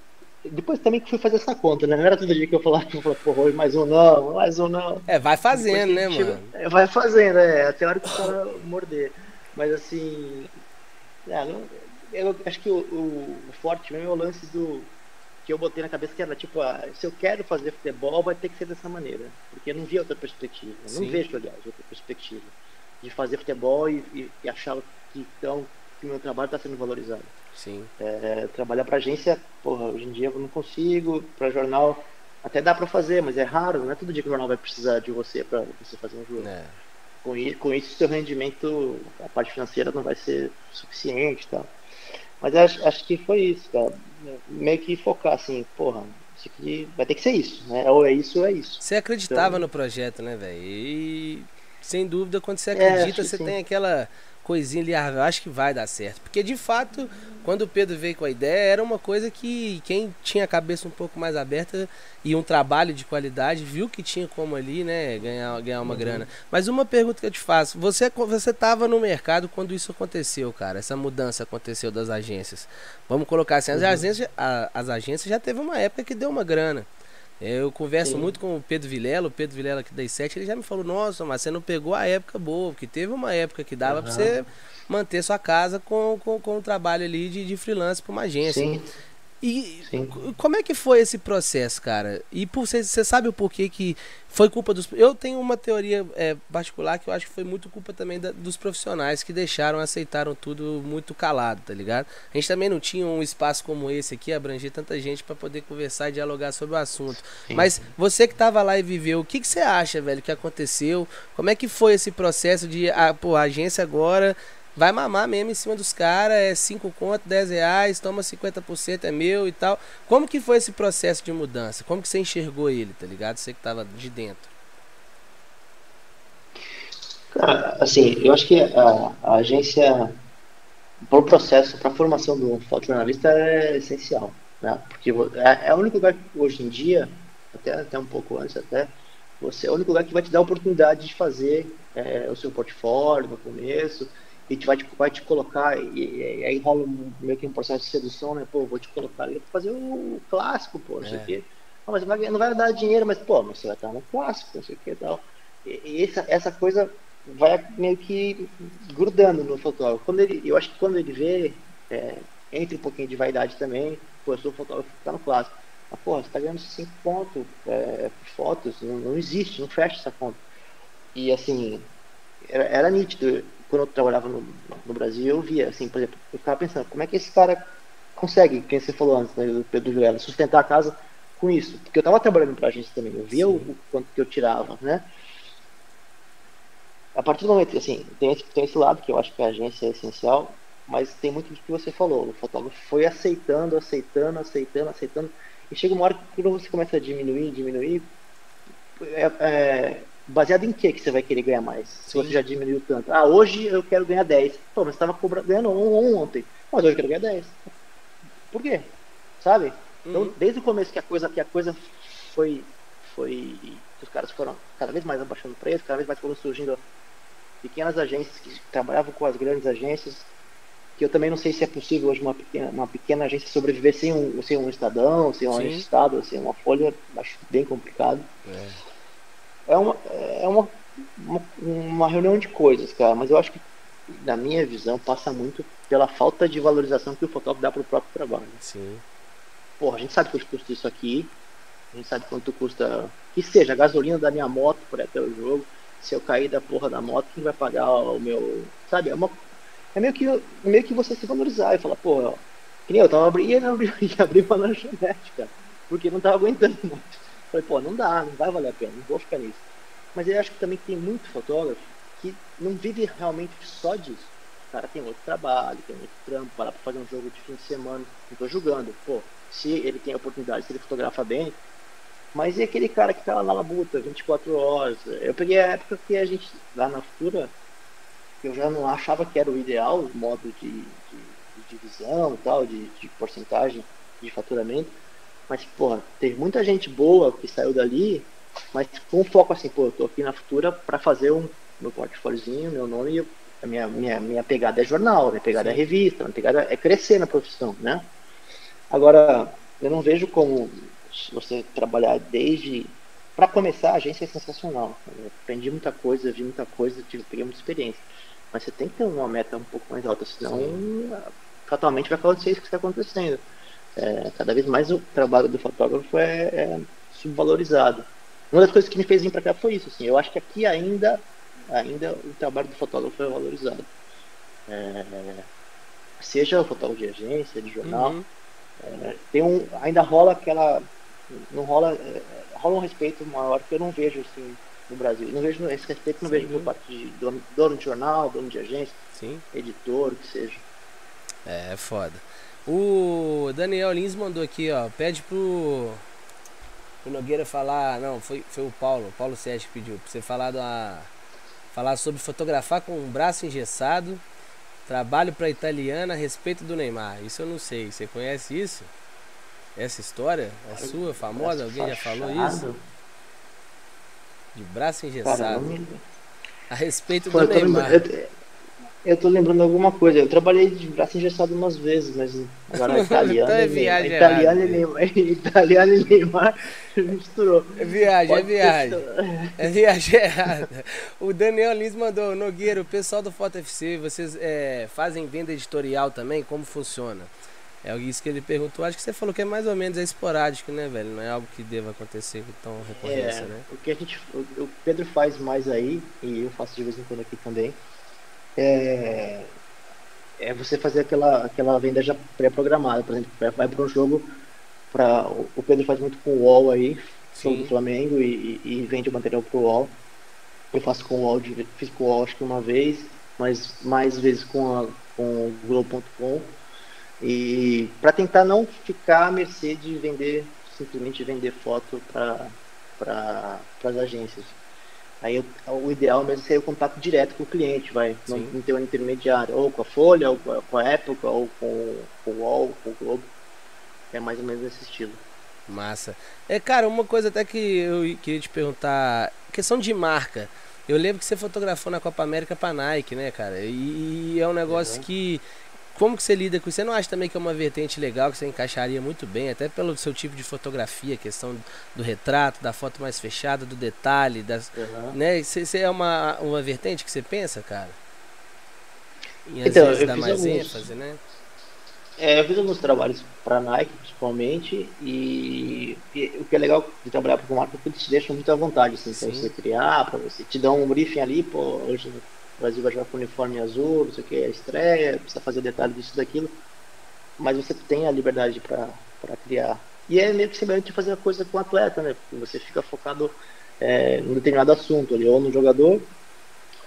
B: Depois também que fui fazer essa conta, né? Não era todo dia que eu falava, eu falava, porra, hoje mais um não, mais um não.
A: É, vai fazendo, né, mano?
B: É, vai fazendo, é, até a hora que o cara morder. Mas assim. É, não, eu acho que o, o, o forte mesmo é o lance do. Que eu botei na cabeça que era tipo, ah, se eu quero fazer futebol, vai ter que ser dessa maneira. Porque eu não vi outra perspectiva. Não vejo, aliás, outra perspectiva de fazer futebol e, e, e achar que, então, que o meu trabalho está sendo valorizado.
A: Sim.
B: É, trabalhar para agência, porra, hoje em dia eu não consigo, para jornal até dá para fazer, mas é raro, não é todo dia que o jornal vai precisar de você para você fazer um jogo. É. Com, com isso, seu rendimento, a parte financeira não vai ser suficiente tal. Mas acho, acho que foi isso, cara. Meio que focar assim, porra, isso aqui vai ter que ser isso, né? Ou é isso ou é isso.
A: Você acreditava então, no projeto, né, velho? E sem dúvida, quando você é, acredita, é, você sim. tem aquela coisinha ali, ah, eu acho que vai dar certo. Porque de fato, quando o Pedro veio com a ideia, era uma coisa que quem tinha a cabeça um pouco mais aberta e um trabalho de qualidade, viu que tinha como ali, né, ganhar, ganhar uma uhum. grana. Mas uma pergunta que eu te faço, você você estava no mercado quando isso aconteceu, cara, essa mudança aconteceu das agências. Vamos colocar assim, as, uhum. agências, a, as agências já teve uma época que deu uma grana. Eu converso Sim. muito com o Pedro Vilela, o Pedro Vilela aqui das sete, ele já me falou, nossa, mas você não pegou a época boa, porque teve uma época que dava uhum. para você manter sua casa com, com, com o trabalho ali de, de freelance para uma agência. Sim. E Sim. como é que foi esse processo, cara? E você sabe o porquê que foi culpa dos. Eu tenho uma teoria é, particular que eu acho que foi muito culpa também da, dos profissionais que deixaram, aceitaram tudo muito calado, tá ligado? A gente também não tinha um espaço como esse aqui, abranger tanta gente para poder conversar e dialogar sobre o assunto. Sim. Mas você que tava lá e viveu, o que, que você acha, velho, que aconteceu? Como é que foi esse processo de, ah, pô, a agência agora vai mamar mesmo em cima dos caras, é 5 conto, 10 reais, toma 50%, é meu e tal. Como que foi esse processo de mudança? Como que você enxergou ele, tá ligado? Você que tava de dentro.
B: Cara, assim, eu acho que a, a agência, para o processo, para a formação do fotojornalista é essencial, né? Porque é, é o único lugar que hoje em dia, até, até um pouco antes até, você é o único lugar que vai te dar a oportunidade de fazer é, o seu portfólio no começo, e vai, te, vai te colocar, e, e, aí rola um, meio que um processo de sedução, né? Pô, vou te colocar ali pra fazer o clássico, pô, não sei o é. quê. Não, mas não vai dar dinheiro, mas, pô, você vai estar no clássico, não sei o que e tal. E, essa, essa coisa vai meio que grudando no fotógrafo. Quando ele, eu acho que quando ele vê, é, entra um pouquinho de vaidade também, pô, eu sou fotógrafo tá no clássico. Mas, pô, você tá ganhando 5 pontos é, por fotos, não, não existe, não fecha essa conta. E assim, era, era nítido quando eu trabalhava no, no Brasil, eu via, assim, por exemplo, eu ficava pensando, como é que esse cara consegue, quem você falou antes, né, do Pedro Vilela, sustentar a casa com isso? Porque eu estava trabalhando para a agência também, eu via o, o, quanto que eu tirava, né? A partir do momento, assim, tem esse, tem esse lado que eu acho que a agência é essencial, mas tem muito do que você falou, o fotógrafo foi aceitando, aceitando, aceitando, aceitando, e chega uma hora que quando você começa a diminuir, diminuir, é, é baseado em que que você vai querer ganhar mais? Sim. Se você já diminuiu tanto. Ah, hoje eu quero ganhar 10. Pô, mas você estava ganhando um, ontem. Mas hoje eu quero ganhar 10. Por quê? Sabe? Então, uhum. desde o começo que a coisa, que a coisa foi, foi. Os caras foram cada vez mais abaixando o preço, cada vez mais foram surgindo pequenas agências que trabalhavam com as grandes agências. Que eu também não sei se é possível hoje uma pequena, uma pequena agência sobreviver sem um, sem um estadão, sem um estado, sem uma folha. Acho bem complicado. É é uma, é uma, uma, uma, reunião de coisas, cara, mas eu acho que, na minha visão, passa muito pela falta de valorização que o fotógrafo dá pro próprio trabalho.
A: Sim.
B: Porra, a gente sabe quanto custa isso aqui, a gente sabe quanto custa, que seja, a gasolina da minha moto por até o jogo, se eu cair da porra da moto, quem vai pagar o meu. Sabe? É, uma, é meio, que, meio que você se valorizar e falar, porra, que nem eu tava abrindo, ia abrir uma lanchonete, cara, porque não tava aguentando mais. Falei, pô, não dá, não vai valer a pena, não vou ficar nisso. Mas eu acho que também tem muito fotógrafo que não vive realmente só disso. O cara tem outro trabalho, tem outro trampo, parar pra fazer um jogo de fim de semana. Não tô julgando, pô, se ele tem a oportunidade, se ele fotografa bem. Mas e aquele cara que tá lá na labuta 24 horas? Eu peguei a época que a gente, lá na Futura, eu já não achava que era o ideal, o modo de, de, de divisão tal, de, de porcentagem de faturamento. Mas, porra, teve muita gente boa que saiu dali, mas com foco assim, pô, eu tô aqui na Futura para fazer um, meu portfóliozinho, meu nome, a minha, minha, minha pegada é jornal, minha pegada é revista, minha pegada é crescer na profissão, né? Agora, eu não vejo como você trabalhar desde. Para começar, a agência é sensacional. Eu aprendi muita coisa, vi muita coisa, tive, peguei muita experiência. Mas você tem que ter uma meta um pouco mais alta, senão fatalmente vai acontecer isso que está acontecendo. É, cada vez mais o trabalho do fotógrafo é, é, subvalorizado. Uma das coisas que me fez vir para cá foi isso. Assim, eu acho que aqui ainda, ainda o trabalho do fotógrafo é valorizado. É, seja o fotógrafo de agência, de jornal. Uhum. É, tem um, ainda rola aquela. Não rola. É, rola um respeito maior que eu não vejo assim no Brasil. não vejo esse respeito não Sim. vejo por parte de dono, dono, de jornal, dono de agência, Sim. editor, o que seja.
A: É foda. O Daniel Lins mandou aqui, ó. Pede pro, pro Nogueira falar. Não, foi, foi o Paulo, o Paulo Sérgio que pediu. Pra você falar, da, falar sobre fotografar com um braço engessado Trabalho para italiana a respeito do Neymar. Isso eu não sei. Você conhece isso? Essa história? É sua, famosa? Alguém já falou isso? De braço engessado. A respeito do Neymar.
B: Eu tô lembrando alguma coisa. Eu trabalhei de braço engessado umas vezes, mas agora italiano. então é viagem italiano, e Neymar, italiano e Neymar misturou.
A: É viagem, é Pode é viagem. É viagem errada. O Daniel Lins mandou, Nogueira, o pessoal do Foto FC, vocês é, fazem venda editorial também? Como funciona? É isso que ele perguntou. Acho que você falou que é mais ou menos é esporádico, né, velho? Não é algo que deva acontecer com tão recorrência, é, né?
B: O que a gente, o Pedro faz mais aí, e eu faço de vez em quando aqui também é, é você fazer aquela, aquela venda já pré-programada. Por exemplo, vai para um jogo, pra, o Pedro faz muito com o UOL aí, do Flamengo, e, e, vende o material para o UOL. Eu faço com o UOL, fiz com o UOL acho que uma vez, mas mais vezes com, a, com o Globo.com. E para tentar não ficar à mercê de vender, simplesmente vender foto para as agências. Aí o ideal mesmo seria o contato direto com o cliente, vai, não, não, ter um intermediário, ou com a Folha, ou com a Época, ou com, com o UOL, com o Globo. É mais ou menos esse estilo.
A: Massa. É, cara, uma coisa até que eu queria te perguntar, questão de marca. Eu lembro que você fotografou na Copa América pra Nike, né, cara? E, e é um negócio uhum. que como que você lida com isso? Você não acha também que é uma vertente legal que você encaixaria muito bem, até pelo seu tipo de fotografia, questão do retrato, da foto mais fechada, do detalhe, das, uhum. né? Você é uma, uma vertente que você pensa, cara?
B: E às então, vezes dá mais alguns, ênfase, né? É, eu fiz alguns trabalhos para Nike, principalmente, e, e, o que é legal de trabalhar com marca é que eles te deixam muito à vontade, assim, para você criar, para você te dar um briefing ali, pô, hoje Brasil vai jogar com uniforme azul, não sei o que, a estreia, precisa fazer detalhe disso daquilo. Mas você tem a liberdade para criar. E é meio que semelhante de fazer a coisa com o atleta, né? Porque você fica focado é, em determinado assunto ali, ou no jogador,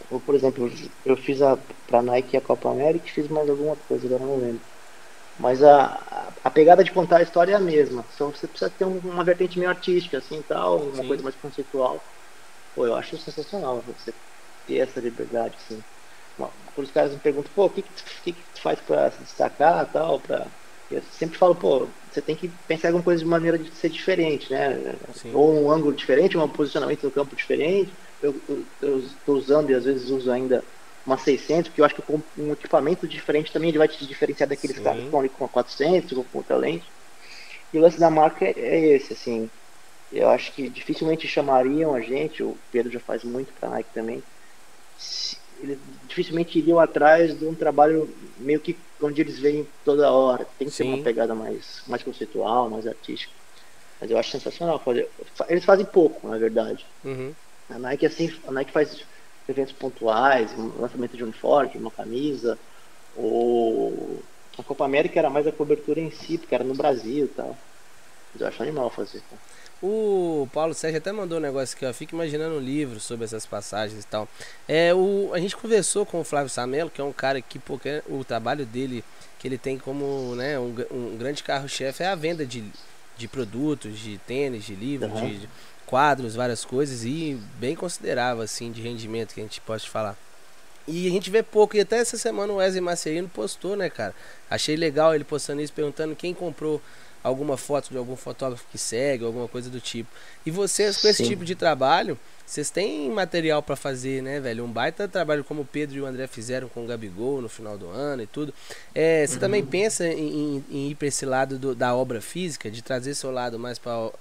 B: ou por exemplo, eu fiz a pra Nike a Copa América e fiz mais alguma coisa, agora não lembro. Mas a, a pegada de contar a história é a mesma. Só você precisa ter uma vertente meio artística, assim tal, uma Sim. coisa mais conceitual. Pô, eu acho sensacional você ter essa liberdade, assim. Por os caras me perguntam, pô, o que, que, que tu faz para se destacar tal, pra... Eu sempre falo, pô, você tem que pensar em alguma coisa de maneira de ser diferente, né? Sim. Ou um ângulo diferente, um posicionamento no campo diferente. Eu estou usando e às vezes uso ainda uma 600, porque eu acho que com um equipamento diferente também ele vai te diferenciar daqueles Sim. caras que estão ali com a 400 ou com outra lente. E o lance da marca é, é esse, assim. Eu acho que dificilmente chamariam a gente, o Pedro já faz muito para Nike também, eles dificilmente iriam atrás de um trabalho meio que onde eles veem toda hora. Tem que Sim. ter uma pegada mais, mais conceitual, mais artística. Mas eu acho sensacional fazer. Eles fazem pouco, na verdade. Uhum. A Nike assim, a Nike faz eventos pontuais, um lançamento de uniforme, uma camisa, ou a Copa América era mais a cobertura em si, porque era no Brasil e tal. Mas eu acho animal fazer. Tá?
A: O Paulo Sérgio até mandou um negócio aqui, ó. Fico imaginando um livro sobre essas passagens e tal. É, o, a gente conversou com o Flávio Samelo, que é um cara que, porque o trabalho dele, que ele tem como né, um, um grande carro-chefe, é a venda de, de produtos, de tênis, de livros, uhum. de, de, quadros, várias coisas, e bem considerável, assim, de rendimento que a gente pode falar. E a gente vê pouco, e até essa semana o Wesley Marcelino postou, né, cara? Achei legal ele postando isso, perguntando quem comprou alguma foto de algum fotógrafo que segue, alguma coisa do tipo. E vocês, com esse
B: Sim.
A: tipo de trabalho, vocês têm material pra fazer, né, velho? Um baita trabalho como o Pedro e o André fizeram com o Gabigol no final do ano e tudo. É, você também pensa em, em- em ir pra esse lado do- da obra física, de trazer seu lado mais para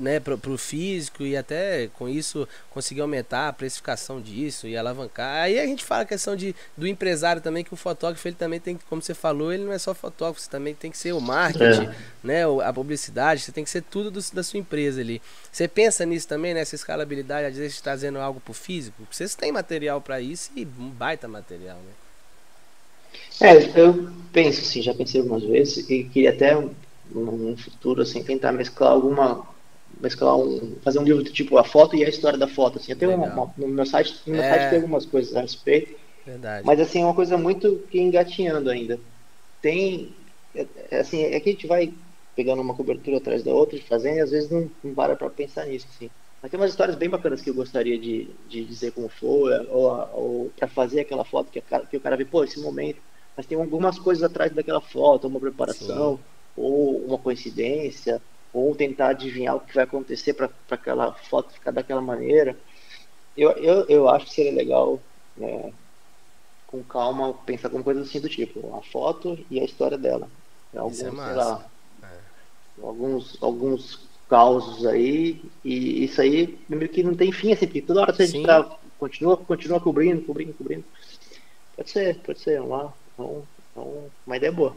A: né, pro, pro físico e até com isso conseguir aumentar a precificação disso e alavancar. Aí a gente fala a questão de, do empresário também, que o fotógrafo ele também tem que, como você falou, ele não é só fotógrafo, você também tem que ser o marketing,
B: É.
A: né, a publicidade, você tem que ser tudo do- da sua empresa ali. Você pensa nisso também, nessa escalabilidade, às vezes trazendo algo pro físico? Vocês têm material para isso e um baita material, né?
B: É, eu penso assim, já pensei algumas vezes e queria até um- num futuro assim tentar mesclar alguma mesclar um fazer um livro do tipo a foto e a história da foto assim. Eu tenho uma, uma- no meu site, no meu
A: É.
B: site tem algumas coisas a respeito,
A: Verdade.
B: mas assim é uma coisa muito que engatinhando ainda. Tem é, é, assim, é que a gente vai pegando uma cobertura atrás da outra, fazendo e às vezes não, não para para pensar nisso assim. Mas tem umas histórias bem bacanas que eu gostaria de, de dizer como foi, ou, ou para fazer aquela foto que, cara, que o cara vê, pô, esse momento. Mas tem algumas coisas atrás daquela foto, uma preparação, ou uma coincidência, ou tentar adivinhar o que vai acontecer para aquela foto ficar daquela maneira. Eu, eu, eu acho que seria legal, né, com calma, pensar com coisas assim do tipo, a foto e a história dela. Alguns,
A: Isso é
B: lá, alguns, alguns causos aí, e isso aí meio que não tem fim, assim, porque toda hora gente
A: Sim.
B: tá, continua, continua cobrindo, cobrindo, cobrindo. Pode ser, pode ser, vamos lá. Então, então, uma ideia boa.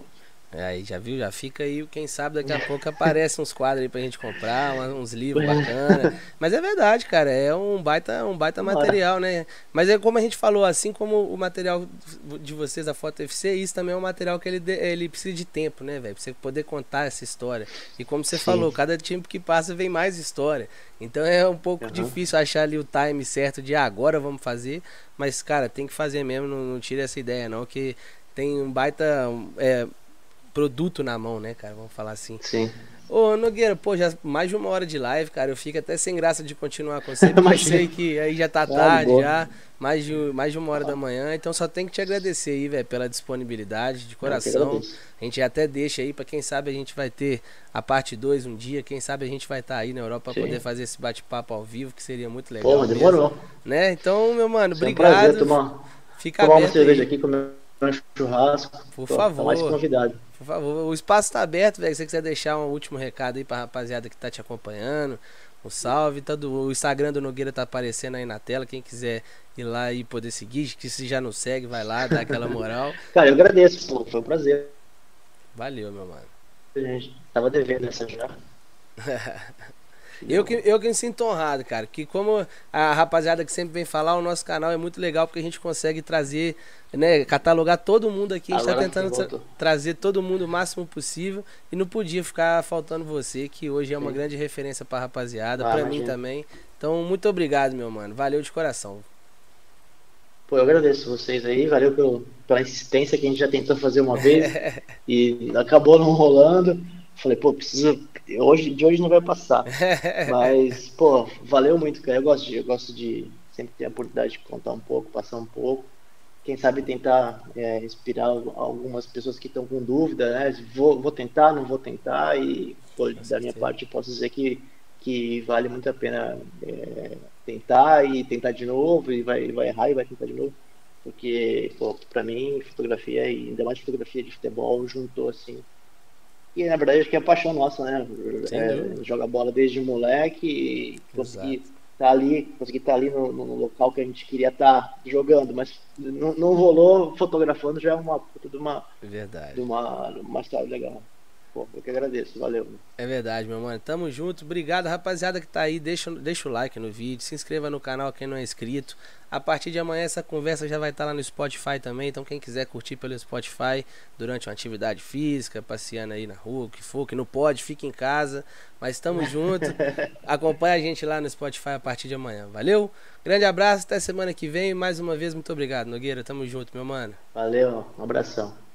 A: É, aí já viu? Já fica aí, quem sabe daqui a pouco aparece uns quadros aí pra gente comprar, uns livros bacanas. Mas é verdade, cara, é um baita, um baita material, né? Mas é como a gente falou, assim como o material de vocês, a Foto FC, isso também é um material que ele, ele precisa de tempo, né, velho? Pra você poder contar essa história. E como você
B: Sim.
A: falou, cada tempo que passa vem mais história. Então é um pouco
B: Aham.
A: difícil achar ali o time certo de ah, agora vamos fazer. Mas, cara, tem que fazer mesmo, não, não tire essa ideia, não, que tem um baita. é, produto na mão, né, cara? Vamos falar assim.
B: Sim.
A: Ô, Nogueira, pô, já mais de uma hora de live, cara. Eu fico até sem graça de continuar com você, porque eu sei que aí já tá
B: Ah,
A: tarde, já, mais de, mais de uma hora da manhã. Então só tenho que te agradecer aí, velho, pela disponibilidade, de coração. A gente até deixa aí, pra quem sabe a gente vai ter a parte 2 um dia, quem sabe a gente vai estar aí na Europa pra
B: Sim.
A: poder fazer esse bate-papo ao vivo, que seria muito legal.
B: Pô,
A: mesmo,
B: demorou.
A: Né? Então, meu mano,
B: Foi um
A: obrigado.
B: prazer tomar,
A: Fica
B: tomar uma cerveja
A: aí.
B: aqui, comer um churrasco.
A: Por
B: Tô-
A: favor.
B: Tá mais convidado.
A: Por favor, o espaço tá aberto, velho. Se você quiser deixar um último recado aí pra rapaziada que tá te acompanhando, um salve. Todo, o Instagram do Nogueira tá aparecendo aí na tela. Quem quiser ir lá e poder seguir, que se já não segue, vai lá, dá aquela moral.
B: Cara, eu agradeço, pô, foi um prazer.
A: Valeu, meu mano.
B: A gente tava devendo essa já.
A: Eu que, eu que me sinto honrado, cara. Que como a rapaziada que sempre vem falar, o nosso canal é muito legal porque a gente consegue trazer, né, catalogar todo mundo aqui. A gente
B: Agora
A: tá tentando tra- trazer todo mundo o máximo possível. E não podia ficar faltando você, que hoje é uma
B: Sim.
A: grande referência pra rapaziada,
B: Ah,
A: pra mim
B: imagina.
A: também. Então, muito obrigado, meu mano. Valeu de coração.
B: Pô, eu agradeço vocês aí, valeu pelo, pela insistência que a gente já tentou fazer uma vez e acabou não rolando. Falei, pô, preciso. Hoje, de hoje não vai passar. Mas, pô, valeu muito, cara. Eu gosto de, eu gosto de sempre ter a oportunidade de contar um pouco, passar um pouco. Quem sabe tentar é, inspirar algumas pessoas que estão com dúvida, né? Vou, vou tentar, não vou tentar. E, pô, da minha parte, posso dizer que, que vale muito a pena é, tentar e tentar de novo, e vai, vai errar e vai tentar de novo. Porque, pô, pra mim, fotografia, e ainda mais fotografia de futebol, juntou assim. E na verdade acho que é a paixão nossa, né? É, joga bola desde moleque e conseguir estar ali, conseguir estar ali no, no local que a gente queria estar jogando, mas não, não rolou fotografando já é uma puta de uma,
A: Verdade.
B: de uma, uma história legal. Pô, eu que agradeço, valeu.
A: É verdade, meu mano. Tamo junto. Obrigado, rapaziada que tá aí. Deixa, deixa o like no vídeo. Se inscreva no canal quem não é inscrito. A partir de amanhã essa conversa já vai estar lá no Spotify também. Então quem quiser curtir pelo Spotify durante uma atividade física, passeando aí na rua, o que for, que não pode, fique em casa. Mas tamo junto. Acompanha a gente lá no Spotify a partir de amanhã. Valeu? Grande abraço, até semana que vem. Mais uma vez, muito obrigado, Nogueira. Tamo junto, meu mano.
B: Valeu, um abração.